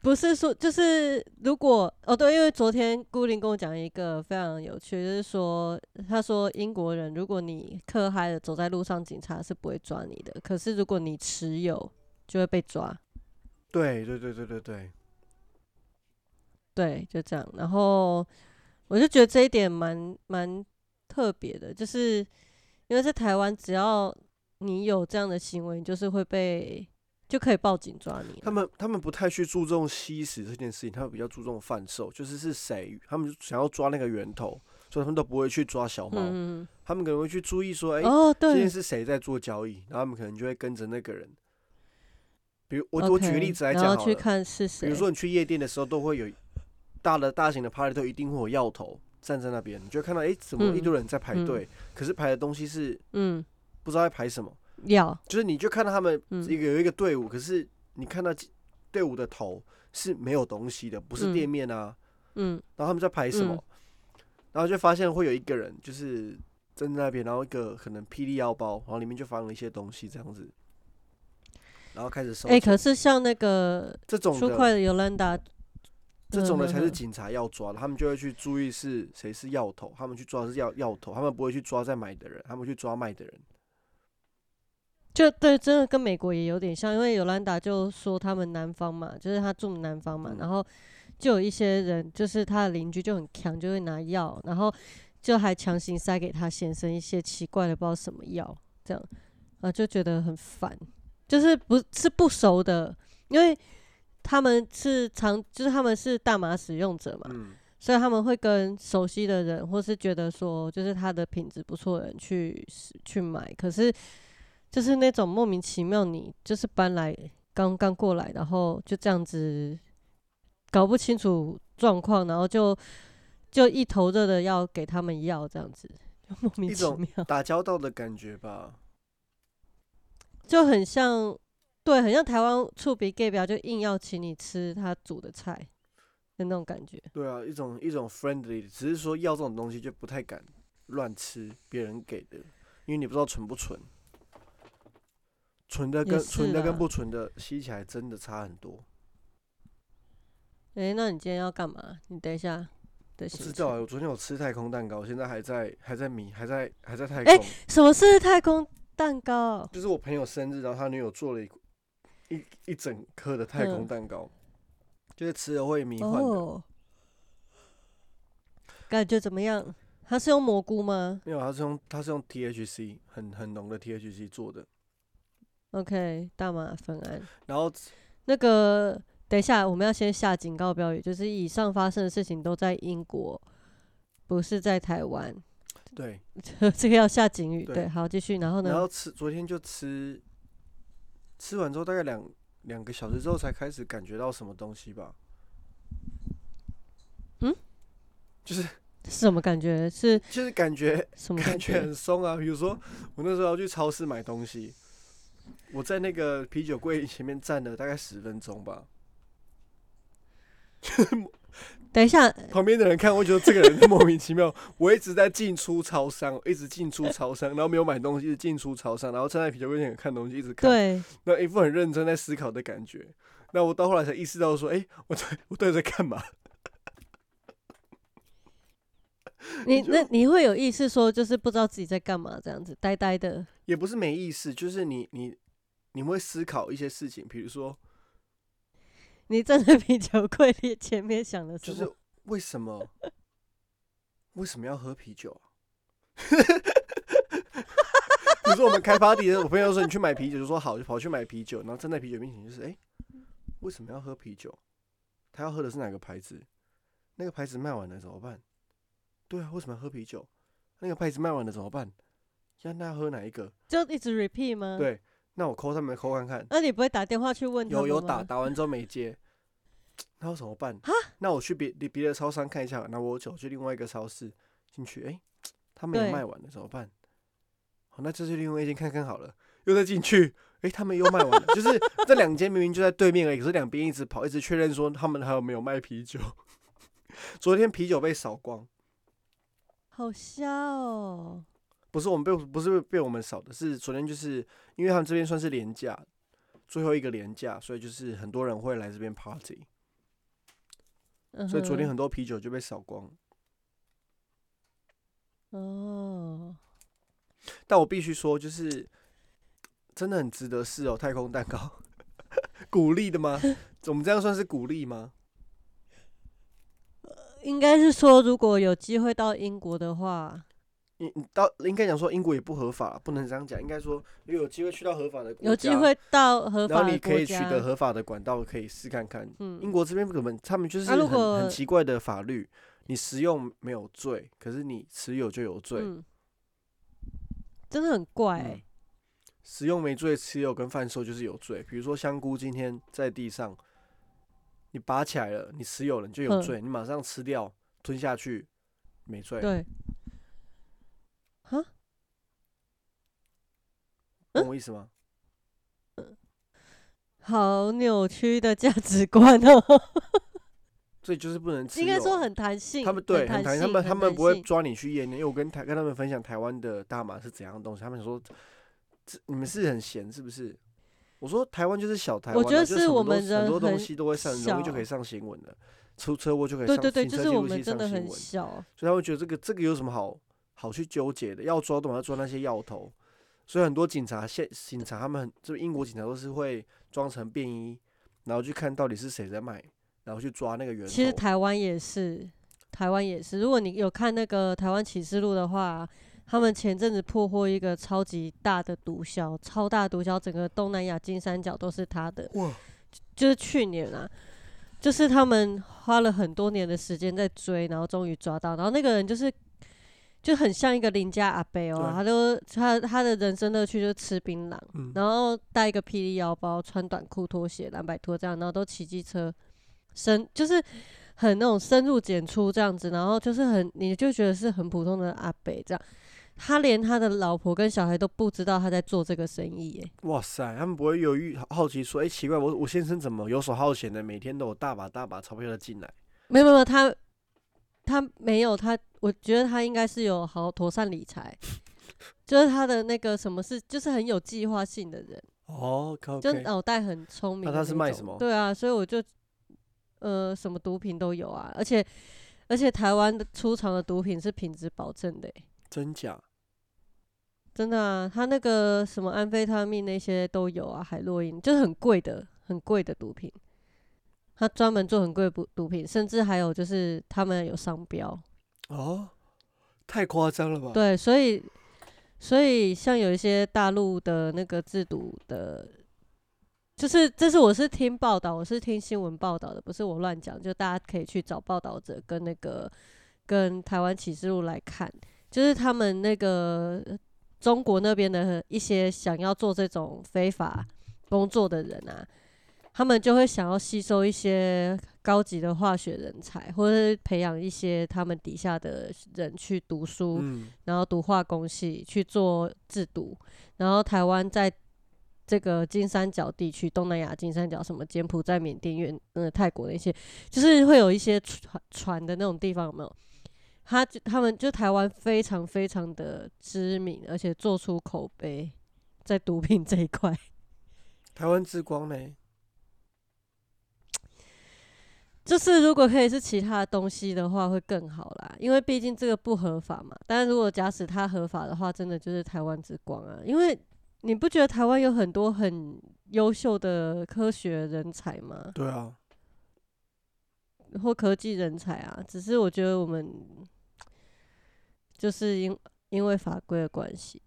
[SPEAKER 2] 不是说，就是如果哦，对，因为昨天孤林跟我讲一个非常有趣，就是说，他说英国人如果你嗑嗨了走在路上，警察是不会抓你的，可是如果你持有，就会被抓。
[SPEAKER 1] 对对对对对对。
[SPEAKER 2] 对，就这样。然后我就觉得这一点蛮蛮特别的，就是因为在台湾，只要你有这样的行为，就是会被就可以报警抓你。
[SPEAKER 1] 他们他们不太去注重吸食这件事情，他们比较注重贩售，就是是谁，他们想要抓那个源头，所以他们都不会去抓小猫。嗯他们可能会去注意说，哎，这件是谁在做交易，然后他们可能就会跟着那个人。比如我我举个例子来讲
[SPEAKER 2] 去看是谁。
[SPEAKER 1] 比如说你去夜店的时候，都会有。大的大型的 party 都一定会有药头站在那边，你就看到哎，怎么一堆人在排队？可是排的东西是嗯，不知道在排什么
[SPEAKER 2] 药，
[SPEAKER 1] 就是你就看到他们一个有一个队伍，可是你看到队伍的头是没有东西的，不是店面啊，嗯，然后他们在排什么？然后就发现会有一个人就是站在那边，然后一个可能霹雳腰包，然后里面就放了一些东西这样子，然后开始收。
[SPEAKER 2] 哎，可是像那个
[SPEAKER 1] 这种
[SPEAKER 2] 出快的尤兰达。
[SPEAKER 1] 这种的才是警察要抓的，他们就会去注意是谁是药头，他们去抓是要药头，他们不会去抓在买的人，他们去抓卖的人。
[SPEAKER 2] 就对，真的跟美国也有点像，因为尤兰达就说他们南方嘛，就是他住南方嘛，然后就有一些人，就是他的邻居就很强，就会拿药，然后就还强行塞给他先生一些奇怪的不知道什么药，这样啊就觉得很烦，就是不是不熟的，因为。他们是常，就是他们是大麻使用者嘛，所以他们会跟熟悉的人，或是觉得说，就是他的品质不错的人去去买。可是，就是那种莫名其妙，你就是搬来刚刚过来，然后就这样子搞不清楚状况，然后就就一头热的要给他们要这样子，就 <laughs> 莫名其妙
[SPEAKER 1] 打交道的感觉吧，
[SPEAKER 2] 就很像。对，很像台湾醋鼻 gay 表，就硬要请你吃他煮的菜的那种感觉。
[SPEAKER 1] 对啊，一种一种 friendly，只是说要这种东西就不太敢乱吃别人给的，因为你不知道纯不纯，纯的跟纯的跟不纯的吸起来真的差很多。
[SPEAKER 2] 哎，那你今天要干嘛？你等一下。不
[SPEAKER 1] 知道啊，我昨天有吃太空蛋糕，现在还在还在迷，还在还在太
[SPEAKER 2] 空。哎，什么是太空蛋糕？
[SPEAKER 1] 就是我朋友生日，然后他女友做了一。一一整颗的太空蛋糕，就是吃了会迷幻的。
[SPEAKER 2] 感觉怎么样？它是用蘑菇吗？
[SPEAKER 1] 没有，它是用它是用 THC 很很浓的 THC 做的。
[SPEAKER 2] OK，大麻酚胺。
[SPEAKER 1] 然后
[SPEAKER 2] 那个，等一下，我们要先下警告标语，就是以上发生的事情都在英国，不是在台湾。
[SPEAKER 1] 对，<laughs>
[SPEAKER 2] 这个要下警语。对，好，继续。然后呢？
[SPEAKER 1] 然后吃，昨天就吃。吃完之后大概两两个小时之后才开始感觉到什么东西吧。嗯，就是是
[SPEAKER 2] 什么感觉？是
[SPEAKER 1] 就是感觉
[SPEAKER 2] 什么
[SPEAKER 1] 感觉很松啊？比如说我那时候要去超市买东西，我在那个啤酒柜前面站了大概十分钟吧。<laughs>
[SPEAKER 2] 等一下，
[SPEAKER 1] 旁边的人看，我觉得这个人莫名其妙。<laughs> 我一直在进出超商，一直进出超商，然后没有买东西，一直进出超商，然后站在啤酒柜前看东西，一直看。
[SPEAKER 2] 对，
[SPEAKER 1] 那一副很认真在思考的感觉。那我到后来才意识到说，哎，我在我到底在干嘛？<laughs>
[SPEAKER 2] 你那你会有意识说，就是不知道自己在干嘛，这样子呆呆的。
[SPEAKER 1] 也不是没意思，就是你你你会思考一些事情，比如说
[SPEAKER 2] 你站在啤酒柜里前面想的什么？
[SPEAKER 1] 就是为什么为什么要喝啤酒啊？<laughs> 比如说我们开 party 的，我朋友说你去买啤酒，就说好，就跑去买啤酒，然后站在啤酒面前就是，哎、为什么要喝啤酒？他要喝的是哪个牌子？那个牌子卖完了怎么办？对啊，为什么要喝啤酒？那个牌子卖完了怎么办？呀，那要喝哪一个？
[SPEAKER 2] 就一直 repeat 吗？。
[SPEAKER 1] 对，那我 call 他们 call 看看，
[SPEAKER 2] 那你不会打电话去问他们
[SPEAKER 1] 有有打
[SPEAKER 2] 吗
[SPEAKER 1] 打完之后没接，<tsk> 那我怎么办？那我去别别的超商看一下，那我走去另外一个超市进去，哎、他们也
[SPEAKER 2] 对
[SPEAKER 1] 卖完了，怎么办？好，那就去另外一间看看好了，又再进去，哎、他们又卖完了，就是 <laughs> 这两间明明就在对面而已，可是两边一直跑，一直确认说他们还有没有卖啤酒。<laughs> 昨天啤酒被扫光，
[SPEAKER 2] 好笑哦。
[SPEAKER 1] 不是我们被不是被我们扫的，是昨天就是因为他们这边算是廉价，最后一个廉价，所以就是很多人会来这边 party。
[SPEAKER 2] 嗯
[SPEAKER 1] 所以昨天很多啤酒就被扫光。
[SPEAKER 2] 哦，
[SPEAKER 1] 但我必须说，就是真的很值得试哦，太空蛋糕，<laughs> 鼓励的吗？我们这样算是鼓励吗？<laughs>
[SPEAKER 2] 应该是说如果有机会到英国的话，
[SPEAKER 1] 你你到应该讲说英国也不合法，不能这样讲，应该说如果有机会去到合法的国家，
[SPEAKER 2] 有机会到合
[SPEAKER 1] 然后你可以取，得合法的管道，可以试看看。
[SPEAKER 2] 嗯
[SPEAKER 1] 英国这边根本他们就是很、很奇怪的法律，你食用没有罪，可是你持有就有罪。
[SPEAKER 2] 嗯，真的很怪。
[SPEAKER 1] 食用没罪，持有跟贩售就是有罪。比如说香菇今天在地上，你拔起来了，你持有了你就有
[SPEAKER 2] 嗯
[SPEAKER 1] 罪，你马上吃掉吞下去没罪，
[SPEAKER 2] 对，
[SPEAKER 1] 懂我意思吗？
[SPEAKER 2] 好扭曲的价值观哦，<laughs>
[SPEAKER 1] 所以就是不能。
[SPEAKER 2] 应该说很弹性，
[SPEAKER 1] 他们对
[SPEAKER 2] 很弹性，
[SPEAKER 1] 他们他们不会抓你去验的，因为我跟台跟他们分享台湾的大麻是怎样的东西，他们说这你们是很闲是不是？我说台湾就是小台湾啊，
[SPEAKER 2] 我觉得
[SPEAKER 1] 就是
[SPEAKER 2] 我们人
[SPEAKER 1] 很多东西都会上，很容易就可以上新闻的，出车祸就可以上，
[SPEAKER 2] 对对对，就是我们真的很。小，
[SPEAKER 1] 所以他会觉得这个这个有什么好好去纠结的？要抓都要抓那些要头，所以很多警察现警察他们很就英国警察都是会装成便衣，然后去看到底是谁在卖，然后去抓那个源头。
[SPEAKER 2] 其实台湾也是，台湾也是。如果你有看那个《台湾启示录》的话，他们前阵子破获一个超级大的毒枭，超大毒枭，整个东南亚金三角都是他的。
[SPEAKER 1] 哇，
[SPEAKER 2] 就是去年啊，就是他们花了很多年的时间在追，然后终于抓到。然后那个人就是就很像一个邻家阿伯哦、
[SPEAKER 1] 对
[SPEAKER 2] 他都他他的人生乐趣就是吃槟榔，
[SPEAKER 1] 嗯
[SPEAKER 2] 然后带一个霹雳腰包，穿短裤、拖鞋、蓝白拖这样，然后都骑机车，深就是很那种深入简出这样子，然后就是很你就觉得是很普通的阿伯这样。他连他的老婆跟小孩都不知道他在做这个生意耶、
[SPEAKER 1] 哇塞，他们不会犹豫好奇说，哎、奇怪，我我先生怎么游手好闲的，每天都有大把大把钞票的进来？
[SPEAKER 2] 没有没有，他他没有他，我觉得他应该是有好妥善理财，<laughs> 就是他的那个什么是，就是很有计划性的人，
[SPEAKER 1] 哦
[SPEAKER 2] 就脑袋很聪明
[SPEAKER 1] 那他是卖什么
[SPEAKER 2] 对啊，所以我就呃什么毒品都有啊，而且而且台湾的出厂的毒品是品质保证的欸、
[SPEAKER 1] 真假？
[SPEAKER 2] 真的啊，他那个什么安非他命那些都有啊，海洛因就是很贵的、很贵的毒品。他专门做很贵的毒毒品，甚至还有就是他们有商标。
[SPEAKER 1] 哦，太夸张了吧？，
[SPEAKER 2] 对，所以所以像有一些大陆的那个制毒的，就是这是我是听报道，我是听新闻报道的，不是我乱讲，就大家可以去找报道者跟那个跟台湾启示录来看，就是他们那个中国那边的一些想要做这种非法工作的人啊。他们就会想要吸收一些高级的化学人才，或者是培养一些他们底下的人去读书，
[SPEAKER 1] 嗯，
[SPEAKER 2] 然后读化工系去做制毒，然后台湾在这个金三角地区，东南亚金三角，什么柬埔寨、缅甸、越呃泰国那些，就是会有一些船船的那种地方，有没有？他就他们就台湾非常非常的知名，而且做出口碑，在毒品这一块。<laughs>
[SPEAKER 1] 台湾之光呢？
[SPEAKER 2] 就是如果可以是其他的东西的话，会更好啦。因为毕竟这个不合法嘛。但是如果假使它合法的话，真的就是台湾之光啊。因为你不觉得台湾有很多很优秀的科学人才吗？
[SPEAKER 1] 对啊，
[SPEAKER 2] 或科技人才啊，只是我觉得我们就是因因为法规的关系，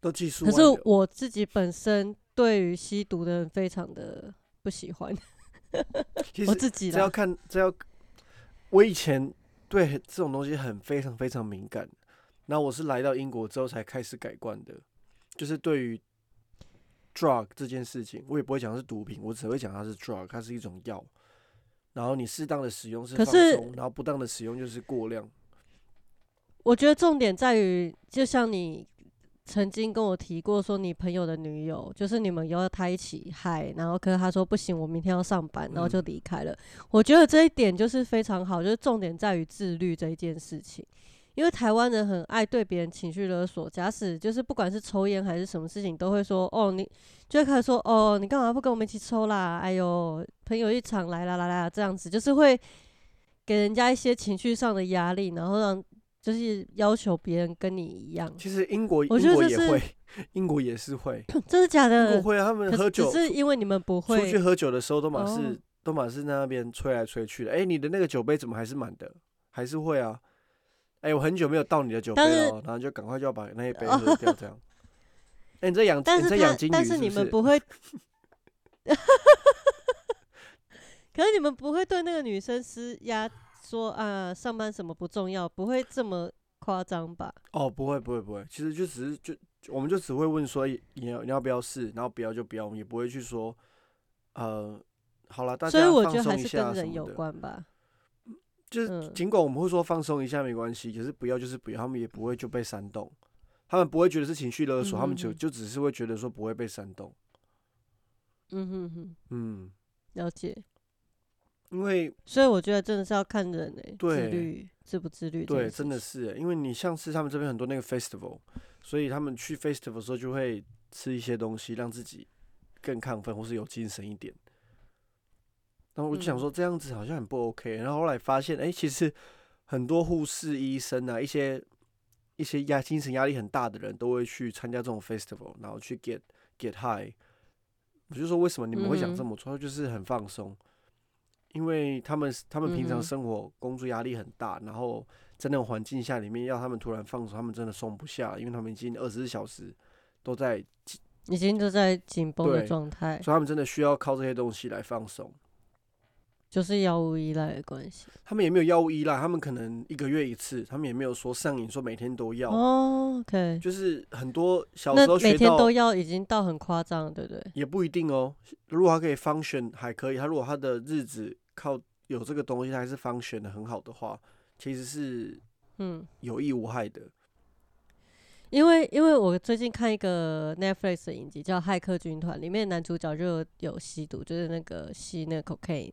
[SPEAKER 1] 都技术
[SPEAKER 2] 可是我自己本身对于吸毒的人非常的不喜欢，<laughs>
[SPEAKER 1] 其实
[SPEAKER 2] 我自己啦，
[SPEAKER 1] 这要看，这要我以前对这种东西很非常非常敏感，然后我是来到英国之后才开始改观的，就是对于 drug 这件事情，我也不会讲是毒品，我只会讲它是 drug，它是一种药。然后你适当的使用是放松，然后不当的使用就是过量。
[SPEAKER 2] 我觉得重点在于，就像你曾经跟我提过，说你朋友的女友，就是你们要他一起嗨，然后可是他说不行，我明天要上班，然后就
[SPEAKER 1] 嗯
[SPEAKER 2] 离开了。我觉得这一点就是非常好，就是重点在于自律这一件事情。因为台湾人很爱对别人情绪勒索，假使就是不管是抽烟还是什么事情，都会说哦，你就会开始说哦，你干嘛不跟我们一起抽啦？哎呦，朋友一场来啦来啦，这样子就是会给人家一些情绪上的压力，然后让就是要求别人跟你一样，
[SPEAKER 1] 其实英国
[SPEAKER 2] 我
[SPEAKER 1] 英
[SPEAKER 2] 觉得这是
[SPEAKER 1] 国也会，英国也是会，<clears throat>
[SPEAKER 2] 真的假
[SPEAKER 1] 英国？会啊，他们喝酒
[SPEAKER 2] 是因为你们不会
[SPEAKER 1] 出去，喝酒的时候都满是、
[SPEAKER 2] 哦
[SPEAKER 1] 都满是在那边吹来吹去的。哎、你的那个酒杯怎么还是满的？还是会啊。哎、我很久没有倒你的酒杯了哦，然后就赶快就要把那一杯喝掉，这样。<laughs> 哎、你在养，
[SPEAKER 2] 但是
[SPEAKER 1] 你在养金鱼
[SPEAKER 2] 是？你们不会 <laughs> <laughs> 可是你们不会对那个女生施压，说啊上班什么不重要，不会这么夸张吧？
[SPEAKER 1] 哦，不会不会不会，其实就只是就就我们就只会问说哎你要你要不要试，然后不要就不要，我们也不会去说，呃，好了，大
[SPEAKER 2] 所以
[SPEAKER 1] 家
[SPEAKER 2] 我觉得还是
[SPEAKER 1] 放松一下
[SPEAKER 2] 跟人有。关吧。
[SPEAKER 1] 就尽管我们会说放松一下没关系，可是不要就是不要，他们也不会就被煽动，他们不会觉得是情绪勒索，他们就就只是会觉得说不会被煽动。
[SPEAKER 2] 嗯哼哼，
[SPEAKER 1] 嗯，
[SPEAKER 2] 了解。
[SPEAKER 1] 因为
[SPEAKER 2] 所以我觉得真的是要看人诶、自律自不自律。
[SPEAKER 1] 对，真的，是欸，因为你像是他们这边很多那个 festival，所以他们去 festival 的时候就会吃一些东西，让自己更亢奋或是有精神一点。然后我就想
[SPEAKER 2] 嗯
[SPEAKER 1] 说这样子好像很不 OK，然后后来发现，哎、其实很多护士、医生啊，一些一些压精神压力很大的人都会去参加这种 festival，然后去 get get high。我就说为什么你们会想这
[SPEAKER 2] 嗯
[SPEAKER 1] 么做？就是很放松，因为他们他们平常生活工作压力很大，然后在那种环境下里面要他们突然放松，他们真的松不下，因为他们已经二十四小时都在，
[SPEAKER 2] 已经都在紧绷的状态，
[SPEAKER 1] 所以他们真的需要靠这些东西来放松。
[SPEAKER 2] 就是药物依赖的关系。
[SPEAKER 1] 他们也没有药物依赖，他们可能一个月一次，他们也没有说上瘾，说每天都要，
[SPEAKER 2] 哦，OK，
[SPEAKER 1] 就是很多小
[SPEAKER 2] 那
[SPEAKER 1] 时候学到
[SPEAKER 2] 每天都要已经到很夸张了，对不对？
[SPEAKER 1] 也不一定哦。如果他可以 function 还可以，他如果他的日子靠有这个东西，他还是 function 的很好的话，其实是
[SPEAKER 2] 嗯，
[SPEAKER 1] 有益无害的。
[SPEAKER 2] 因为因为我最近看一个 Netflix 的影集叫《骇客军团》，里面男主角就有有吸毒，就是那个吸那个 cocaine，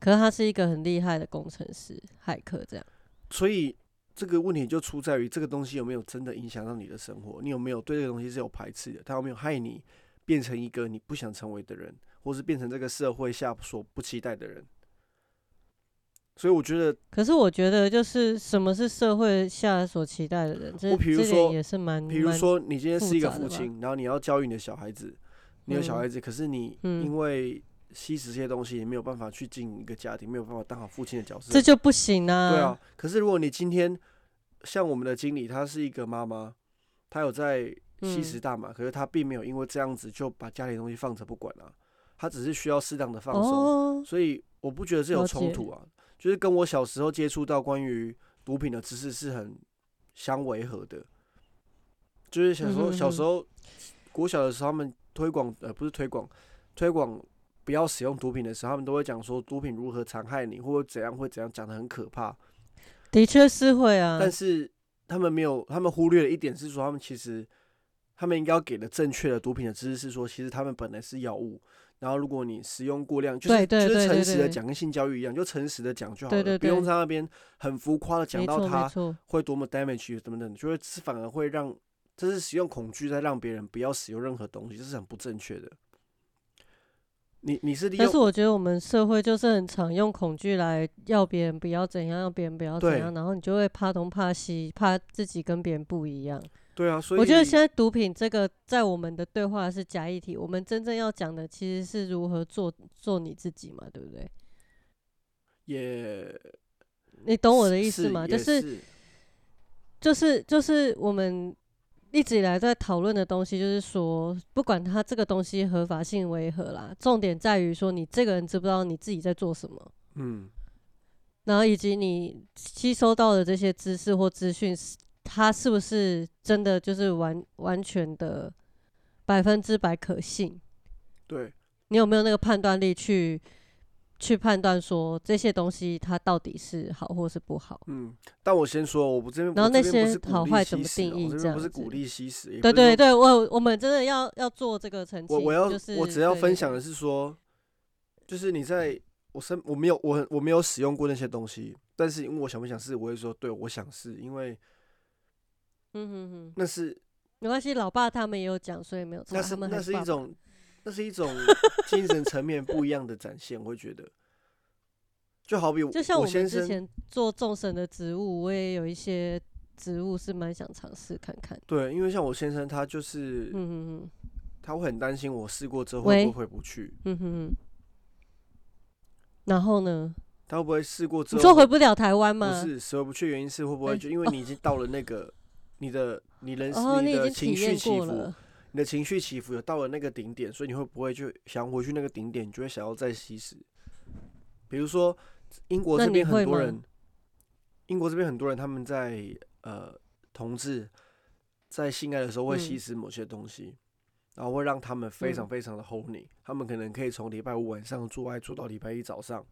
[SPEAKER 2] 可是他是一个很厉害的工程师，骇客这样。
[SPEAKER 1] 所以这个问题就出在于这个东西有没有真的影响到你的生活，你有没有对这个东西是有排斥的，它有没有害你变成一个你不想成为的人，或是变成这个社会下所不期待的人。所以我觉得
[SPEAKER 2] 可是我觉得，就是什么是社会下所期待的人，这
[SPEAKER 1] 我比如说
[SPEAKER 2] 也是蛮，
[SPEAKER 1] 比如说你今天是一个父亲，然后你要教育你的小孩子，你有小
[SPEAKER 2] 嗯。
[SPEAKER 1] 孩子，可是你
[SPEAKER 2] 嗯。
[SPEAKER 1] 因为吸食这些东西，也没有办法去经营一个家庭，没有办法当好父亲的角色。
[SPEAKER 2] 这就不行啊。
[SPEAKER 1] 对啊，可是如果你今天像我们的经理，她是一个妈妈，她有在吸食
[SPEAKER 2] 嗯
[SPEAKER 1] 大麻，可是她并没有因为这样子就把家里的东西放着不管啊，她只是需要适当的放松，
[SPEAKER 2] 哦，
[SPEAKER 1] 所以我不觉得这有冲突啊，就是跟我小时候接触到关于毒品的知识是很相违和的，就是小时候、小时候国小的时候，他们推广呃不是推广推广不要使用毒品的时候，他们都会讲说毒品如何残害你，或者怎样会怎样，讲的很可怕。
[SPEAKER 2] 的确是会啊。
[SPEAKER 1] 但是他们没有，他们忽略了一点是说，他们其实他们应该要给的正确的毒品的知识是说，其实他们本来是药物，然后如果你使用过量，就是就是诚实的讲，跟性教育一样，就诚实的讲就好了，
[SPEAKER 2] 对对
[SPEAKER 1] 不用在那边很浮夸的讲到
[SPEAKER 2] 他，
[SPEAKER 1] 会多么 damage 等等，就会是反而会让这是使用恐惧在让别人不要使用任何东西，这是很不正确的。你你是利
[SPEAKER 2] 但是我觉得我们社会就是很常用恐惧来要别人不要怎样，要别人不要怎样，然后你就会怕东怕西，怕自己跟别人不一样。
[SPEAKER 1] 对啊，所以
[SPEAKER 2] 我觉得现在毒品这个在我们的对话是假议题，我们真正要讲的其实是如何做做你自己嘛，对不对？
[SPEAKER 1] 也
[SPEAKER 2] 你懂我的意思吗？就是
[SPEAKER 1] 是
[SPEAKER 2] 就是就是我们一直以来在讨论的东西，就是说，不管它这个东西合法性为何啦，重点在于说你这个人知不知道你自己在做什么，
[SPEAKER 1] 嗯。
[SPEAKER 2] 然后以及你吸收到的这些知识或资讯，是它是不是真的就是完完全的百分之百可信？
[SPEAKER 1] 对，
[SPEAKER 2] 你有没有那个判断力去去判断说这些东西它到底是好或是不好？
[SPEAKER 1] 嗯，但我先说，我不这边，
[SPEAKER 2] 然后那些好坏怎么定义
[SPEAKER 1] 这不是鼓励吸食，
[SPEAKER 2] 对对对，我我们真的要要做这个澄清。
[SPEAKER 1] 我我要、
[SPEAKER 2] 就是
[SPEAKER 1] 我只要分享的是说，就是你在我身我没有我我没有使用过那些东西，但是因为我想不想试，我会说对我想试，因为
[SPEAKER 2] 嗯哼哼，
[SPEAKER 1] 那是
[SPEAKER 2] 没关系，老爸他们也有讲，所以没有错。
[SPEAKER 1] 那是那是一种那是一种精神层面不一样的展现，我会觉得，就好比
[SPEAKER 2] 就像我们之前做众神的植物，我也有一些植物是蛮想尝试看看。
[SPEAKER 1] 对，因为像我先生他就是、他会很担心我试过之后会不会回不去，
[SPEAKER 2] 嗯哼哼。然后呢？
[SPEAKER 1] 他会不会试过之
[SPEAKER 2] 你
[SPEAKER 1] 后
[SPEAKER 2] 说回不了台湾吗不？
[SPEAKER 1] 是死回不去，原因是会不会
[SPEAKER 2] 哎
[SPEAKER 1] 就因为你已经到了那个你的你人
[SPEAKER 2] 哦，你
[SPEAKER 1] 的情绪起伏。你的情绪起伏有到了那个顶点，所以你会不会就想回去那个顶点，你就会想要再吸食？比如说英国这边很多人，英国这边很多人他们在呃同志在性爱的时候会吸
[SPEAKER 2] 嗯
[SPEAKER 1] 食某些东西，然后会让他们非常
[SPEAKER 2] 嗯
[SPEAKER 1] 非常的 horny，、他们可能可以从礼拜五晚上做爱做到礼拜一早上。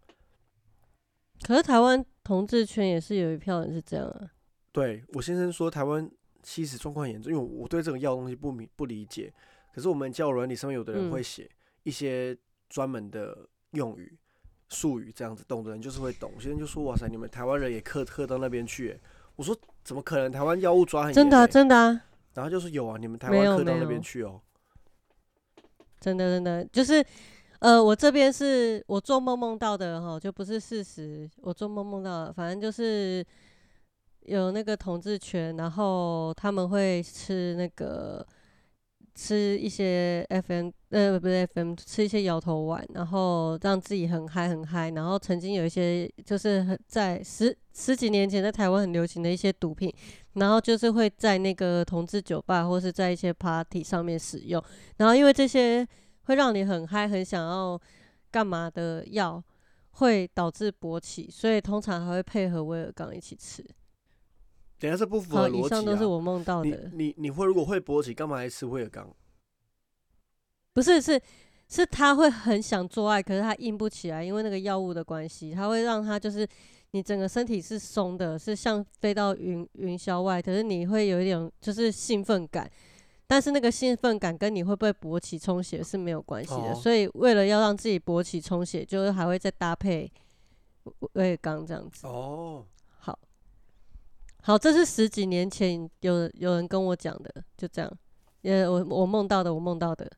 [SPEAKER 2] 可是台湾同志圈也是有一票人是这样啊。
[SPEAKER 1] 对我先生说，台湾吸食状况很严重，因为我对这种药东西不明不理解。可是我们交友软体上面有的人
[SPEAKER 2] 嗯
[SPEAKER 1] 会写一些专门的用语、术语，这样子懂的人就是会懂。有些人就说：“哇塞，你们台湾人也刻刻到那边去欸。”我说：“怎么可能？台湾药物抓很严、
[SPEAKER 2] 真的真的啊，
[SPEAKER 1] 然后就说：“有啊，你们台湾刻到那边去哦、
[SPEAKER 2] 真的真的就是，呃，我这边是我做梦梦到的哈，就不是事实。我做梦梦到的，反正就是有那个同志圈，然后他们会吃那个吃一些 FM 呃不是 FM 吃一些摇头丸，然后让自己很嗨很嗨。然后曾经有一些就是在十十几年前在台湾很流行的一些毒品，然后就是会在那个同志酒吧或是在一些 party 上面使用。然后因为这些会让你很嗨、很想要干嘛的药，会导致勃起，所以通常还会配合威尔刚一起吃。
[SPEAKER 1] 等下是不符
[SPEAKER 2] 好，
[SPEAKER 1] 合逻
[SPEAKER 2] 以上都是
[SPEAKER 1] 辑啊！
[SPEAKER 2] 我梦到的，
[SPEAKER 1] 你你会如果会勃起，干嘛还吃威尔刚？
[SPEAKER 2] 不是是是他会很想做爱，可是他硬不起来，因为那个药物的关系，他会让他就是你整个身体是松的，是像飞到云云霄外，可是你会有一点就是兴奋感。但是那个兴奋感跟你会不会勃起充血是没有关系的，
[SPEAKER 1] 哦
[SPEAKER 2] 所以为了要让自己勃起充血，就是还会再搭配威尔刚这样子。
[SPEAKER 1] 哦，
[SPEAKER 2] 好，这是十几年前有有人跟我讲的，就这样。呃，我我梦到的，我梦到的，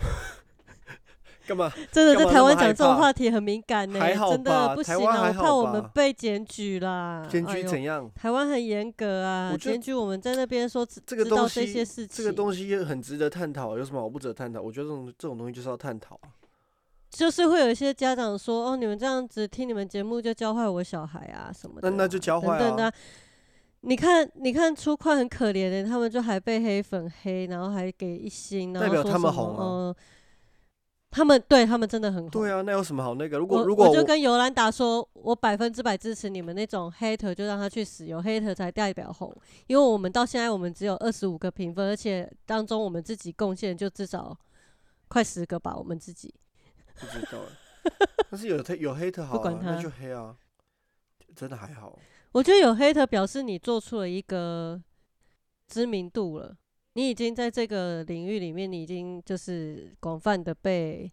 [SPEAKER 2] <laughs>
[SPEAKER 1] 干嘛？
[SPEAKER 2] 真的在台湾讲这种话题很敏感呢、真的不行啊！我怕我们被检举啦。
[SPEAKER 1] 检举怎样？
[SPEAKER 2] 台湾很严格啊，检举我们在那边说知
[SPEAKER 1] 这个
[SPEAKER 2] 知道
[SPEAKER 1] 东西
[SPEAKER 2] 这些事情，
[SPEAKER 1] 这个东西也很值得探讨，有什么好不值得探讨？我觉得这种这种东西就是要探讨啊。
[SPEAKER 2] 就是会有一些家长说，哦，你们这样子听你们节目就教坏我小孩啊什么的啊、
[SPEAKER 1] 那那就教坏啊
[SPEAKER 2] 等等的啊。你看，你看出快很可怜的，他们就还被黑粉黑，然后还给一星，然
[SPEAKER 1] 代表他们红啊
[SPEAKER 2] 呃他们对他们真的很红。
[SPEAKER 1] 对啊，那有什么好那个？如果如果
[SPEAKER 2] 我就跟尤兰达说，我百分之百支持你们那种 hater，就让他去死，有 hater 才代表红，因为我们到现在我们只有二十五个评分，而且当中我们自己贡献就至少快十个吧，我们自己。
[SPEAKER 1] 不知道欸，<laughs> 但是有黑有黑特好、啊，
[SPEAKER 2] 管他。
[SPEAKER 1] 那就黑啊，真的还好。
[SPEAKER 2] 我觉得有 hater 表示你做出了一个知名度了，你已经在这个领域里面，你已经就是广泛的被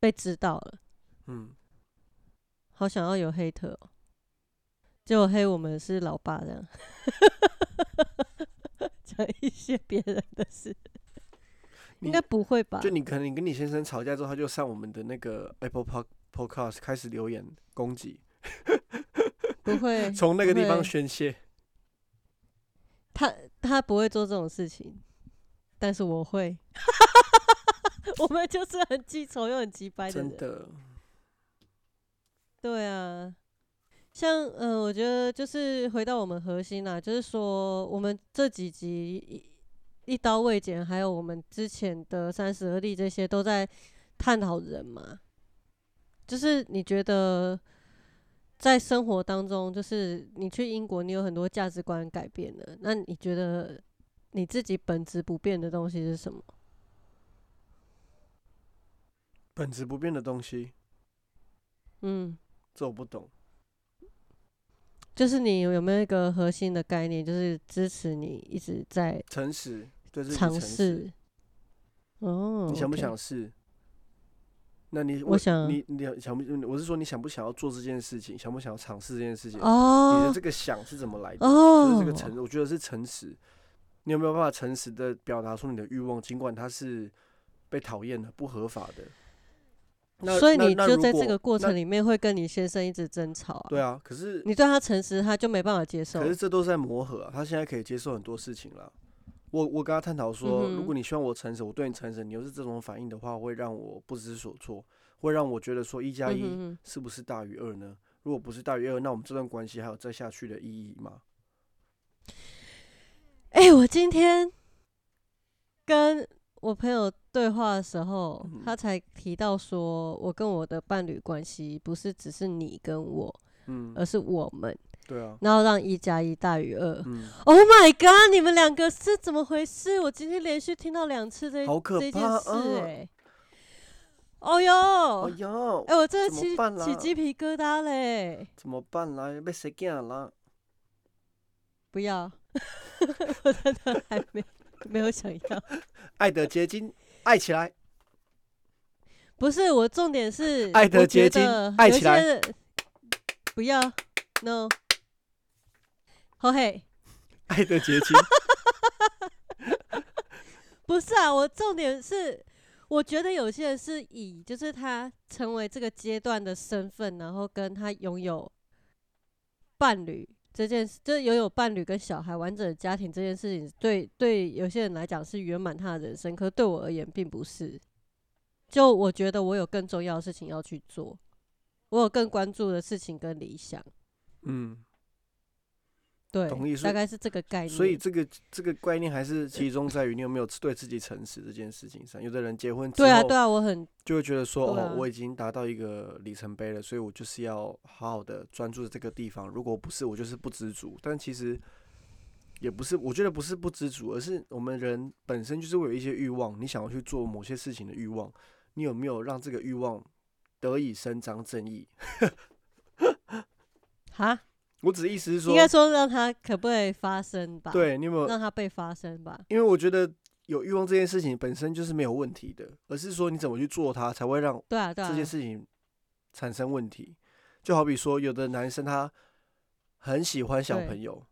[SPEAKER 2] 被知道了。
[SPEAKER 1] 嗯，
[SPEAKER 2] 好想要有 hater 哦，结果黑我们是老爸这样，<laughs> 讲一些别人的事，应该不会吧
[SPEAKER 1] 就？你可能你跟你先生吵架之后，他就上我们的那个 Apple Pod Podcast 开始留言攻击，
[SPEAKER 2] 不会，<laughs>
[SPEAKER 1] 从那个地方宣泄。
[SPEAKER 2] 他他不会做这种事情，但是我会。<laughs> 我们就是很记仇又很急掰的人。
[SPEAKER 1] 真的，
[SPEAKER 2] 对啊，像嗯、呃我觉得就是回到我们核心啦，就是说我们这几集一一刀未剪，还有我们之前的三十而立这些都在探讨人嘛。就是你觉得在生活当中，就是你去英国，你有很多价值观改变了，那你觉得你自己本质不变的东西是什么？
[SPEAKER 1] 本质不变的东西，
[SPEAKER 2] 嗯，
[SPEAKER 1] 这我不懂。
[SPEAKER 2] 就是你有没有一个核心的概念，就是支持你一直在
[SPEAKER 1] 诚实，就是
[SPEAKER 2] 尝。试。哦，
[SPEAKER 1] 你想不想试？那你
[SPEAKER 2] 我想
[SPEAKER 1] 你你想不？我是说你想不想要做这件事情？想不想要尝试这件事情？哦你
[SPEAKER 2] 哦
[SPEAKER 1] 的这个想是怎么来的？就是这个
[SPEAKER 2] 哦，
[SPEAKER 1] 诚，我觉得是诚实。你有没有办法诚实的表达出你的欲望，尽管它是被讨厌的、不合法的？那
[SPEAKER 2] 所以你就在这个过程里面会跟你先生一直争吵啊。
[SPEAKER 1] 对啊，可是
[SPEAKER 2] 你对他诚实，他就没办法接受
[SPEAKER 1] 可。是这都是在磨合啊。他现在可以接受很多事情了。我我跟他探讨说，
[SPEAKER 2] 嗯
[SPEAKER 1] 如果你希望我诚实，我对你诚实，你又是这种反应的话，会让我不知所措，会让我觉得说一加一是不是大于二呢？如果不是大于二，那我们这段关系还有再下去的意义吗？
[SPEAKER 2] 哎、我今天跟我朋友对话的时候，
[SPEAKER 1] 嗯
[SPEAKER 2] 他才提到说，我跟我的伴侣关系不是只是你跟我，
[SPEAKER 1] 嗯，
[SPEAKER 2] 而是我们，
[SPEAKER 1] 对啊，
[SPEAKER 2] 然后让一加一大于二。
[SPEAKER 1] 嗯
[SPEAKER 2] ，Oh my god！你们两个是怎么回事？我今天连续听到两次这
[SPEAKER 1] 好可
[SPEAKER 2] 这件事、哎、哦哟，
[SPEAKER 1] 哎呀，
[SPEAKER 2] 哎、我这起起鸡皮疙瘩嘞！
[SPEAKER 1] 怎么办啦？被谁干啦？
[SPEAKER 2] 不要，<laughs> 我真的还没没有想要。
[SPEAKER 1] 爱的结晶，爱起来。
[SPEAKER 2] 不是，我重点是
[SPEAKER 1] 爱的结晶
[SPEAKER 2] 有
[SPEAKER 1] 爱起来。
[SPEAKER 2] 些不要，no，好嘿，
[SPEAKER 1] 爱的结晶，<laughs>
[SPEAKER 2] 不是啊，我重点是，我觉得有些人是以就是他成为这个阶段的身份，然后跟他拥有伴侣这件事，就拥有伴侣跟小孩完整的家庭这件事情，对对有些人来讲是圆满他的人生，可对我而言并不是。就我觉得我有更重要的事情要去做，我有更关注的事情跟理想，
[SPEAKER 1] 嗯，
[SPEAKER 2] 对
[SPEAKER 1] 懂意，
[SPEAKER 2] 大概是这个概念。
[SPEAKER 1] 所以这个这个概念还是集中在于你有没有对自己诚实这件事情上。有的人结婚之
[SPEAKER 2] 对啊，
[SPEAKER 1] 后
[SPEAKER 2] 对啊，我很
[SPEAKER 1] 就会觉得说，
[SPEAKER 2] 啊
[SPEAKER 1] 哦，我已经达到一个里程碑了，所以我就是要好好的专注在这个地方。如果不是，我就是不知足。但其实也不是，我觉得不是不知足，而是我们人本身就是会有一些欲望，你想要去做某些事情的欲望，你有没有让这个欲望得以伸张正义？<laughs>
[SPEAKER 2] 哈，
[SPEAKER 1] 我只是意思是说
[SPEAKER 2] 应，该说让他可不可以发生吧？，
[SPEAKER 1] 对你有没有
[SPEAKER 2] 让他被发生吧。
[SPEAKER 1] 因为我觉得有欲望这件事情本身就是没有问题的，而是说你怎么去做它，才会让
[SPEAKER 2] 对啊，对啊，
[SPEAKER 1] 这件事情产生问题。就好比说，有的男生他很喜欢小朋友，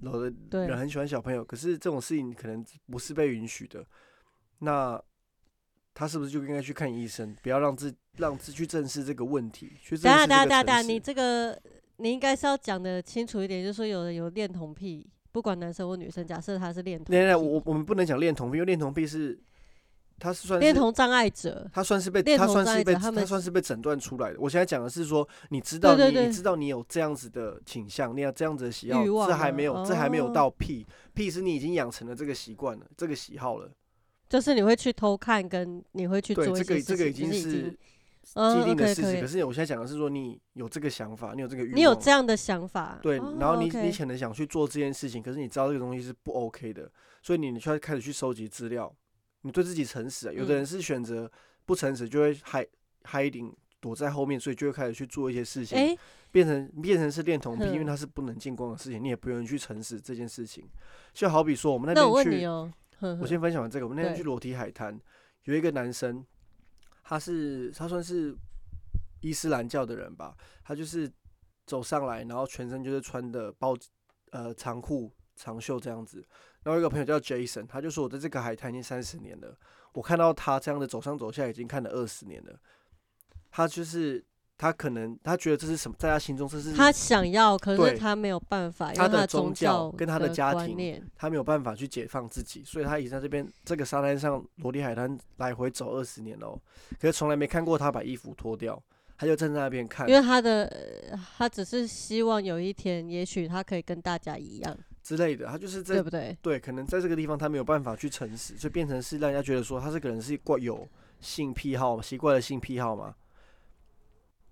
[SPEAKER 1] 有的
[SPEAKER 2] 对
[SPEAKER 1] 人很喜欢小朋友，可是这种事情可能不是被允许的，那他是不是就应该去看医生，不要让自让自去正视这个问题？去正视这个
[SPEAKER 2] 等下等下等下，你这个你应该是要讲的清楚一点，就是说有人有恋童癖，不管男生或女生，假设他是恋童
[SPEAKER 1] 我我们不能讲恋童癖，因为恋童癖是他是算
[SPEAKER 2] 恋童障碍者，
[SPEAKER 1] 他算是被他算是被
[SPEAKER 2] 他
[SPEAKER 1] 他算是被诊断出来的。我现在讲的是说，你知道你你知道你有这样子的倾向，你有这样子的喜好这还没有这还没有
[SPEAKER 2] 哦
[SPEAKER 1] 到癖，癖是你已经养成了这个习惯了，这个喜好了。
[SPEAKER 2] 就是你会去偷看，跟你会去
[SPEAKER 1] 对，
[SPEAKER 2] 做一
[SPEAKER 1] 这个这个已经是既定的事实。
[SPEAKER 2] 可
[SPEAKER 1] 是我现在讲的是说，你有这个想法，你有这个欲望，
[SPEAKER 2] 你有这样的想法，
[SPEAKER 1] 对，
[SPEAKER 2] 哦
[SPEAKER 1] 然后你你可能想去做这件事情，可是你知道这个东西是不 OK 的，所以你你就要开始去收集资料，你对自己诚实、啊。有的
[SPEAKER 2] 嗯。
[SPEAKER 1] 人是选择不诚实，就会 hide hiding 躲在后面，所以就会开始去做一些事情，
[SPEAKER 2] 哎，
[SPEAKER 1] 变成变成是恋童癖，因为
[SPEAKER 2] 哼。
[SPEAKER 1] 它是不能见光的事情，你也不愿意去诚实这件事情。就好比说我们那天去，我先分享完这个，我们那天去裸体海滩，有一个男生，他是他算是伊斯兰教的人吧，他就是走上来，然后全身就是穿的包呃长裤长袖这样子。然后有一个朋友叫 Jason，他就说我在这个海滩已经三十年了，我看到他这样的走上走下已经看了二十年了。他就是他可能他觉得这是什么，在他心中这是
[SPEAKER 2] 他想要，可是他没有办法，
[SPEAKER 1] 他的
[SPEAKER 2] 宗
[SPEAKER 1] 宗教
[SPEAKER 2] 教
[SPEAKER 1] 跟他的家庭，他没有办法去解放自己，所以他已经在这边这个沙滩上裸体海滩来回走二十年了哦，可是从来没看过他把衣服脱掉，他就站在那边看
[SPEAKER 2] 因为他的呃他只是希望有一天，也许他可以跟大家一样，
[SPEAKER 1] 之类的，他就是在
[SPEAKER 2] 对不对？
[SPEAKER 1] 对，可能在这个地方他没有办法去诚实，就变成是让人家觉得说他这个人是怪有性癖好、奇怪的性癖好嘛。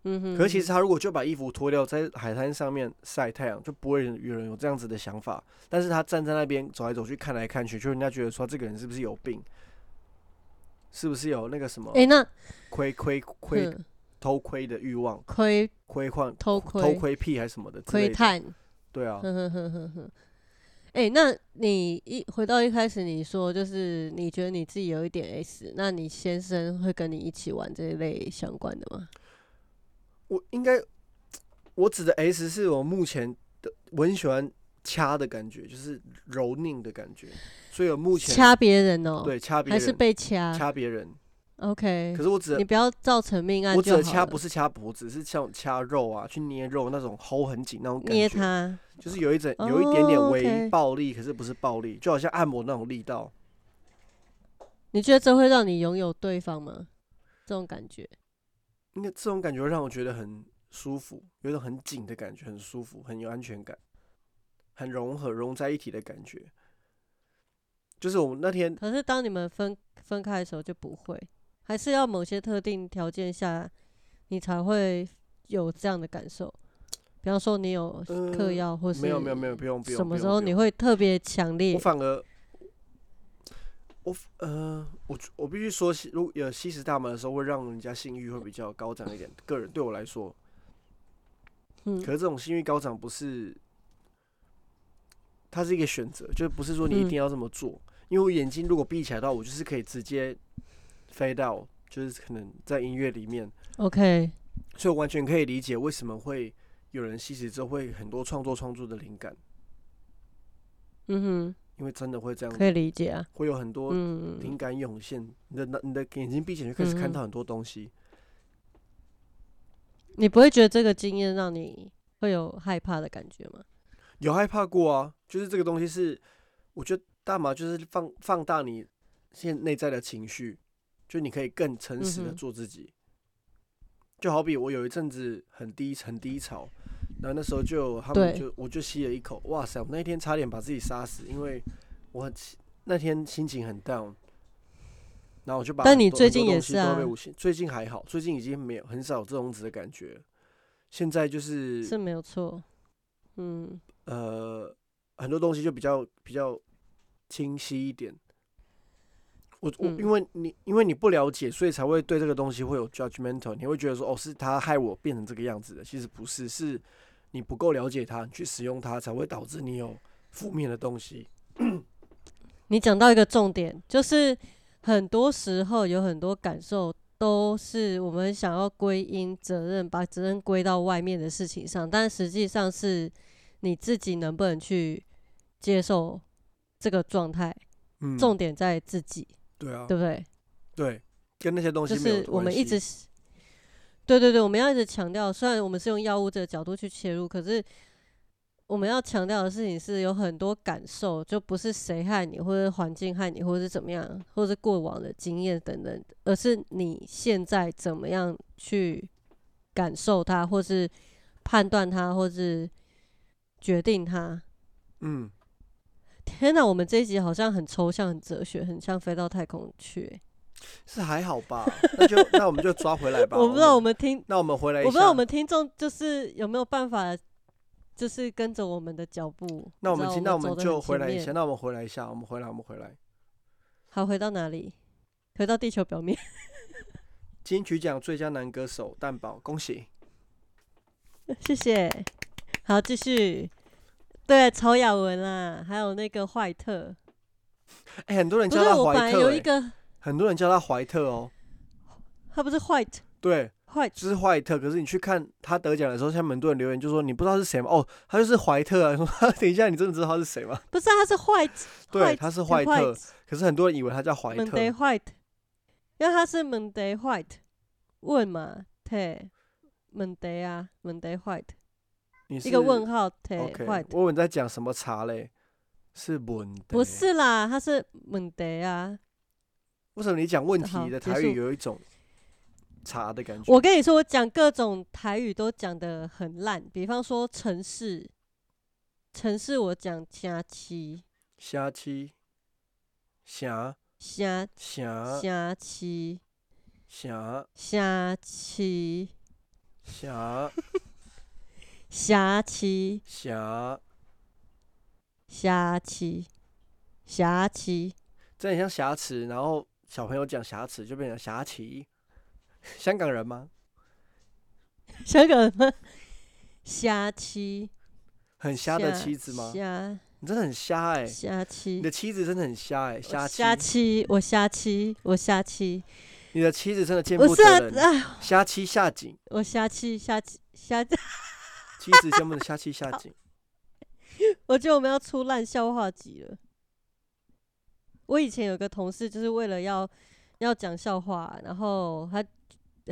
[SPEAKER 2] 嗯哼。
[SPEAKER 1] 可是其实他如果就把衣服脱掉，在海滩上面晒太阳，就不会有人有这样子的想法。但是他站在那边走来走去，看来看去，就人家觉得说这个人是不是有病，是不是有那个什么
[SPEAKER 2] 哎、那
[SPEAKER 1] 窥窥窥
[SPEAKER 2] 嗯
[SPEAKER 1] 偷窥的欲望、
[SPEAKER 2] 窥
[SPEAKER 1] 窥幻、
[SPEAKER 2] 偷窥
[SPEAKER 1] 偷窥癖还是什么的？
[SPEAKER 2] 窥探，
[SPEAKER 1] 对啊，
[SPEAKER 2] 呵呵呵呵呵。哎、那你一回到一开始你说，就是你觉得你自己有一点 S，那你先生会跟你一起玩这一类相关的吗？
[SPEAKER 1] 我应该我指的 S 是我目前的，我很喜欢掐的感觉，就是揉拧的感觉，所以我目前
[SPEAKER 2] 掐别人哦、
[SPEAKER 1] 对掐别人。
[SPEAKER 2] 还是
[SPEAKER 1] 人
[SPEAKER 2] 被掐？
[SPEAKER 1] 掐别人
[SPEAKER 2] ，？OK，
[SPEAKER 1] 可是我指的
[SPEAKER 2] 你不要造成命案
[SPEAKER 1] 我指
[SPEAKER 2] 就好了。
[SPEAKER 1] 的掐不是掐脖子，是像掐肉啊，去捏肉那种齁很紧那种感
[SPEAKER 2] 捏
[SPEAKER 1] 觉，
[SPEAKER 2] 他，
[SPEAKER 1] 就是有一整有一点点
[SPEAKER 2] 哦
[SPEAKER 1] 微暴力，可是不是暴力，就好像按摩那种力道。
[SPEAKER 2] 你觉得这会让你拥有对方吗？这种感觉，
[SPEAKER 1] 应该这种感觉让我觉得很舒服，有一种很紧的感觉，很舒服，很有安全感，很融合融在一起的感觉。就是我们那天
[SPEAKER 2] 可是当你们分分开的时候就不会，还是要某些特定条件下，你才会有这样的感受。比方说你有嗑
[SPEAKER 1] 呃
[SPEAKER 2] 药，或是
[SPEAKER 1] 没有没有没有不用不用，
[SPEAKER 2] 什么时候你会特别强烈
[SPEAKER 1] 我？反而，我呃，我我必须说，如果有吸食大麻的时候，会让人家性欲会比较高涨一点。个人对我来说，
[SPEAKER 2] 嗯
[SPEAKER 1] 可是这种性欲高涨不是，它是一个选择，就是不是说你一
[SPEAKER 2] 嗯
[SPEAKER 1] 定要这么做。因为我眼睛如果闭起来的话，我就是可以直接飞到，就是可能在音乐里面
[SPEAKER 2] ，OK，
[SPEAKER 1] 所以我完全可以理解为什么会有人吸食之后会很多创作创作的灵感，
[SPEAKER 2] 嗯
[SPEAKER 1] 因为真的会这样，
[SPEAKER 2] 可以理解啊。
[SPEAKER 1] 会有很多
[SPEAKER 2] 嗯，
[SPEAKER 1] 灵感涌现，你的脑你的眼睛闭起来就开始看
[SPEAKER 2] 嗯
[SPEAKER 1] 到很多东西。
[SPEAKER 2] 你不会觉得这个经验让你会有害怕的感觉吗？
[SPEAKER 1] 有害怕过啊，就是这个东西是，我觉得大麻就是放放大你现内在的情绪，就你可以更诚实的做自己。就好比我有一阵子很低很低潮，然后那时候就他们就我就吸了一口，哇塞！我那一天差点把自己杀死，因为我很那天心情很 down，然后我就把
[SPEAKER 2] 但你最近也是啊
[SPEAKER 1] 最近还好，最近已经没有很少有这种子的感觉，现在就是
[SPEAKER 2] 是没有错。嗯，
[SPEAKER 1] 呃，很多东西就比较比较清晰一点。我我
[SPEAKER 2] 嗯
[SPEAKER 1] 因为你因为你不了解，所以才会对这个东西会有 judgmental，你会觉得说哦是他害我变成这个样子的，其实不是，是你不够了解它，你去使用它才会导致你有负面的东西。
[SPEAKER 2] 你讲到一个重点，就是很多时候有很多感受都是我们想要归因责任，把责任归到外面的事情上，但实际上是你自己能不能去接受这个状态，
[SPEAKER 1] 嗯，
[SPEAKER 2] 重点在自己，
[SPEAKER 1] 对啊，
[SPEAKER 2] 对不对？
[SPEAKER 1] 对，跟那些东西
[SPEAKER 2] 就是我们一直，对对对，我们要一直强调，虽然我们是用药物这个角度去切入，可是我们要强调的事情是有很多感受，就不是谁害你，或者环境害你，或者是怎么样，或者是过往的经验等等，而是你现在怎么样去感受它，或是判断它，或是决定它。
[SPEAKER 1] 嗯，
[SPEAKER 2] 天哪，我们这一集好像很抽象、很哲学，很像飞到太空去欸、
[SPEAKER 1] 是还好吧？<laughs> 那就那我们就抓回来吧。
[SPEAKER 2] 我不知道我们听
[SPEAKER 1] 那我们回来一下，
[SPEAKER 2] 我不知道我们听众就是有没有办法，就是跟着我们的脚步。
[SPEAKER 1] 那我们今那我们就回来一下，那我们回来一下，我们回来，我们回来。
[SPEAKER 2] 好，回到哪里？回到地球表面。<laughs>
[SPEAKER 1] 金曲奖最佳男歌手蛋宝，恭喜！<laughs>
[SPEAKER 2] 谢谢。好，继续。对，曹雅文啊，还有那个怀特。
[SPEAKER 1] 哎、很多人叫他
[SPEAKER 2] 我本来
[SPEAKER 1] 怀
[SPEAKER 2] 有一个，
[SPEAKER 1] 很多人叫他怀特哦。
[SPEAKER 2] 他不是 white
[SPEAKER 1] 对
[SPEAKER 2] ，white，
[SPEAKER 1] 就是怀特。可是你去看他得奖的时候，下面很多人留言就说你不知道是谁吗？哦，他就是怀特啊。说 <laughs> 等一下，你真的知道他是谁吗？
[SPEAKER 2] 不是，他是 white。
[SPEAKER 1] 对，他是怀特。
[SPEAKER 2] white
[SPEAKER 1] 可是很多人以为他叫怀特。
[SPEAKER 2] Monday white，因为他是 Monday white。问嘛，对，Monday 啊，Monday white，
[SPEAKER 1] 你是
[SPEAKER 2] 一个问号，对 OK，white。
[SPEAKER 1] 我以为你在讲什么茶嘞？是文的。
[SPEAKER 2] 不。是啦，他是 Monday 啊。
[SPEAKER 1] 为什么你讲问题的台语有一种茶的感觉。
[SPEAKER 2] 我跟你说，我讲各种台语都讲的很烂，比方说城市，城市我讲虾七
[SPEAKER 1] 虾七，虾
[SPEAKER 2] 虾
[SPEAKER 1] 虾
[SPEAKER 2] 虾七
[SPEAKER 1] 虾
[SPEAKER 2] 虾七
[SPEAKER 1] 虾
[SPEAKER 2] 虾七
[SPEAKER 1] 虾，
[SPEAKER 2] 虾七虾七，
[SPEAKER 1] 这很像瑕疵，然后小朋友讲瑕疵就变成侠旗。香港人吗？<laughs>
[SPEAKER 2] 香港人吗？瞎妻
[SPEAKER 1] 很瞎的妻子吗？
[SPEAKER 2] 瞎
[SPEAKER 1] 你真的很瞎哎、
[SPEAKER 2] 瞎妻
[SPEAKER 1] 你的妻子真的很瞎哎、
[SPEAKER 2] 我
[SPEAKER 1] 瞎
[SPEAKER 2] 虾
[SPEAKER 1] 妻，
[SPEAKER 2] 我瞎妻，我瞎妻，
[SPEAKER 1] 你的妻子真的见
[SPEAKER 2] 不
[SPEAKER 1] 得人，
[SPEAKER 2] 啊，
[SPEAKER 1] 瞎妻下井，
[SPEAKER 2] 我瞎妻瞎妻瞎，
[SPEAKER 1] 妻子见不得 <laughs> 瞎妻下井。<laughs>
[SPEAKER 2] 我觉得我们要出烂笑话集了。我以前有个同事，就是为了要要讲笑话，然后他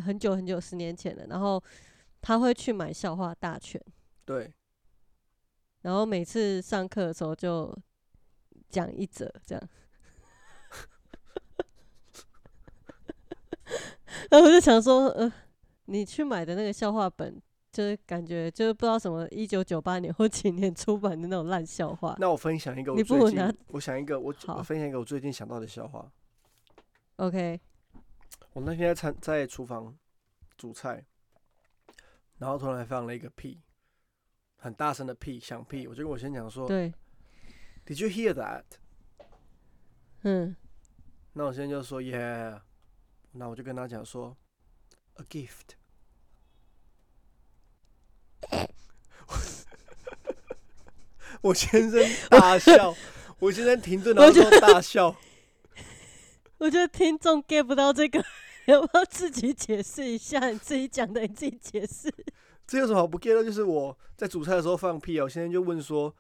[SPEAKER 2] 很久很久十年前了，然后他会去买笑话大全，
[SPEAKER 1] 对，
[SPEAKER 2] 然后每次上课的时候就讲一则这样。<laughs> 然后我就想说，呃，你去买的那个笑话本，就是感觉就是不知道什么一九九八年或几年出版的那种烂笑话。
[SPEAKER 1] 那我分享一个我
[SPEAKER 2] 你不
[SPEAKER 1] 最近
[SPEAKER 2] 拿，
[SPEAKER 1] 我想一个我我
[SPEAKER 2] 好
[SPEAKER 1] 分享一个我最近想到的笑话。
[SPEAKER 2] OK，
[SPEAKER 1] 我那天在餐在厨房煮菜，然后突然放了一个屁，很大声的屁，响屁。我就跟我先讲说
[SPEAKER 2] 对
[SPEAKER 1] ，，Did you hear that？
[SPEAKER 2] 嗯，
[SPEAKER 1] 那我现在就说 Yeah。那我就跟他讲说，A gift。我先生 <laughs> 大笑，我先生停顿，然后说大笑。<laughs>
[SPEAKER 2] 我觉得听众 get 不到这个，要不要自己解释一下？你自己讲的，你自己解释。
[SPEAKER 1] 这有什么好不 get 的？就是我在煮菜的时候放屁啊！我现在就问说，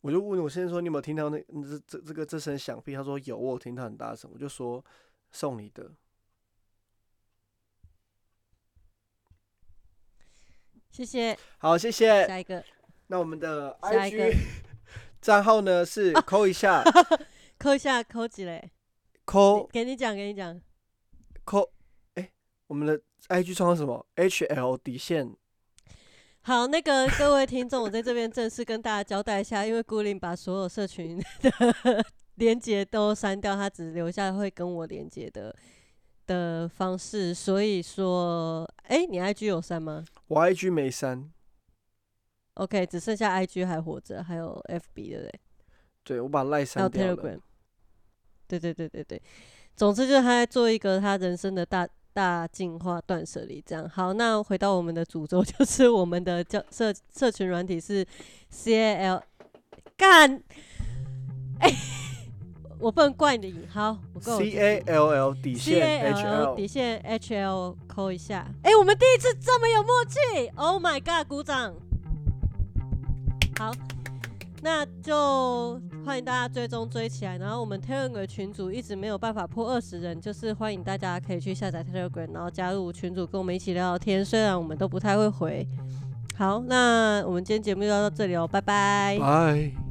[SPEAKER 1] 我就问我先生说，你有没有听到那这这这个这声响屁？他说有，我听到很大声。我就说送你的，
[SPEAKER 2] 谢谢，
[SPEAKER 1] 好，谢谢。
[SPEAKER 2] 下一个
[SPEAKER 1] 那我们的
[SPEAKER 2] 下一个。
[SPEAKER 1] IG <laughs> 账号呢是扣一下，<laughs>
[SPEAKER 2] 扣一下，扣几嘞？
[SPEAKER 1] 扣。
[SPEAKER 2] 给你讲，给你讲。
[SPEAKER 1] 扣，哎，我们的 IG 账号是什么？HL 底线。
[SPEAKER 2] 好，那个 <laughs> 各位听众，我在这边正式跟大家交代一下，因为孤零把所有社群的连接都删掉，他只留下会跟我连接的的方式，所以说，哎、你 IG 有删吗？
[SPEAKER 1] 我 IG 没删，
[SPEAKER 2] ？OK，只剩下 IG 还活着，还有 FB 对不对？
[SPEAKER 1] 对我把赖删掉了。
[SPEAKER 2] Telegram。对对对对对，总之就是他在做一个他人生的大大进化断舍离，这样。好，那回到我们的主轴，<laughs> 就是我们的叫社社群软体是 C A L 干，哎、我不能怪你。好，我够
[SPEAKER 1] C A L L 底线 H
[SPEAKER 2] L
[SPEAKER 1] L
[SPEAKER 2] 底线 H L 扣一下。哎、我们第一次这么有默契，Oh my god！鼓掌。好，那就欢迎大家追踪追起来。然后我们 Telegram 群组一直没有办法破二十人，就是欢迎大家可以去下载 Telegram，然后加入群组跟我们一起聊聊天。虽然我们都不太会回。好，那我们今天节目就到这里哦，拜拜。
[SPEAKER 1] 拜。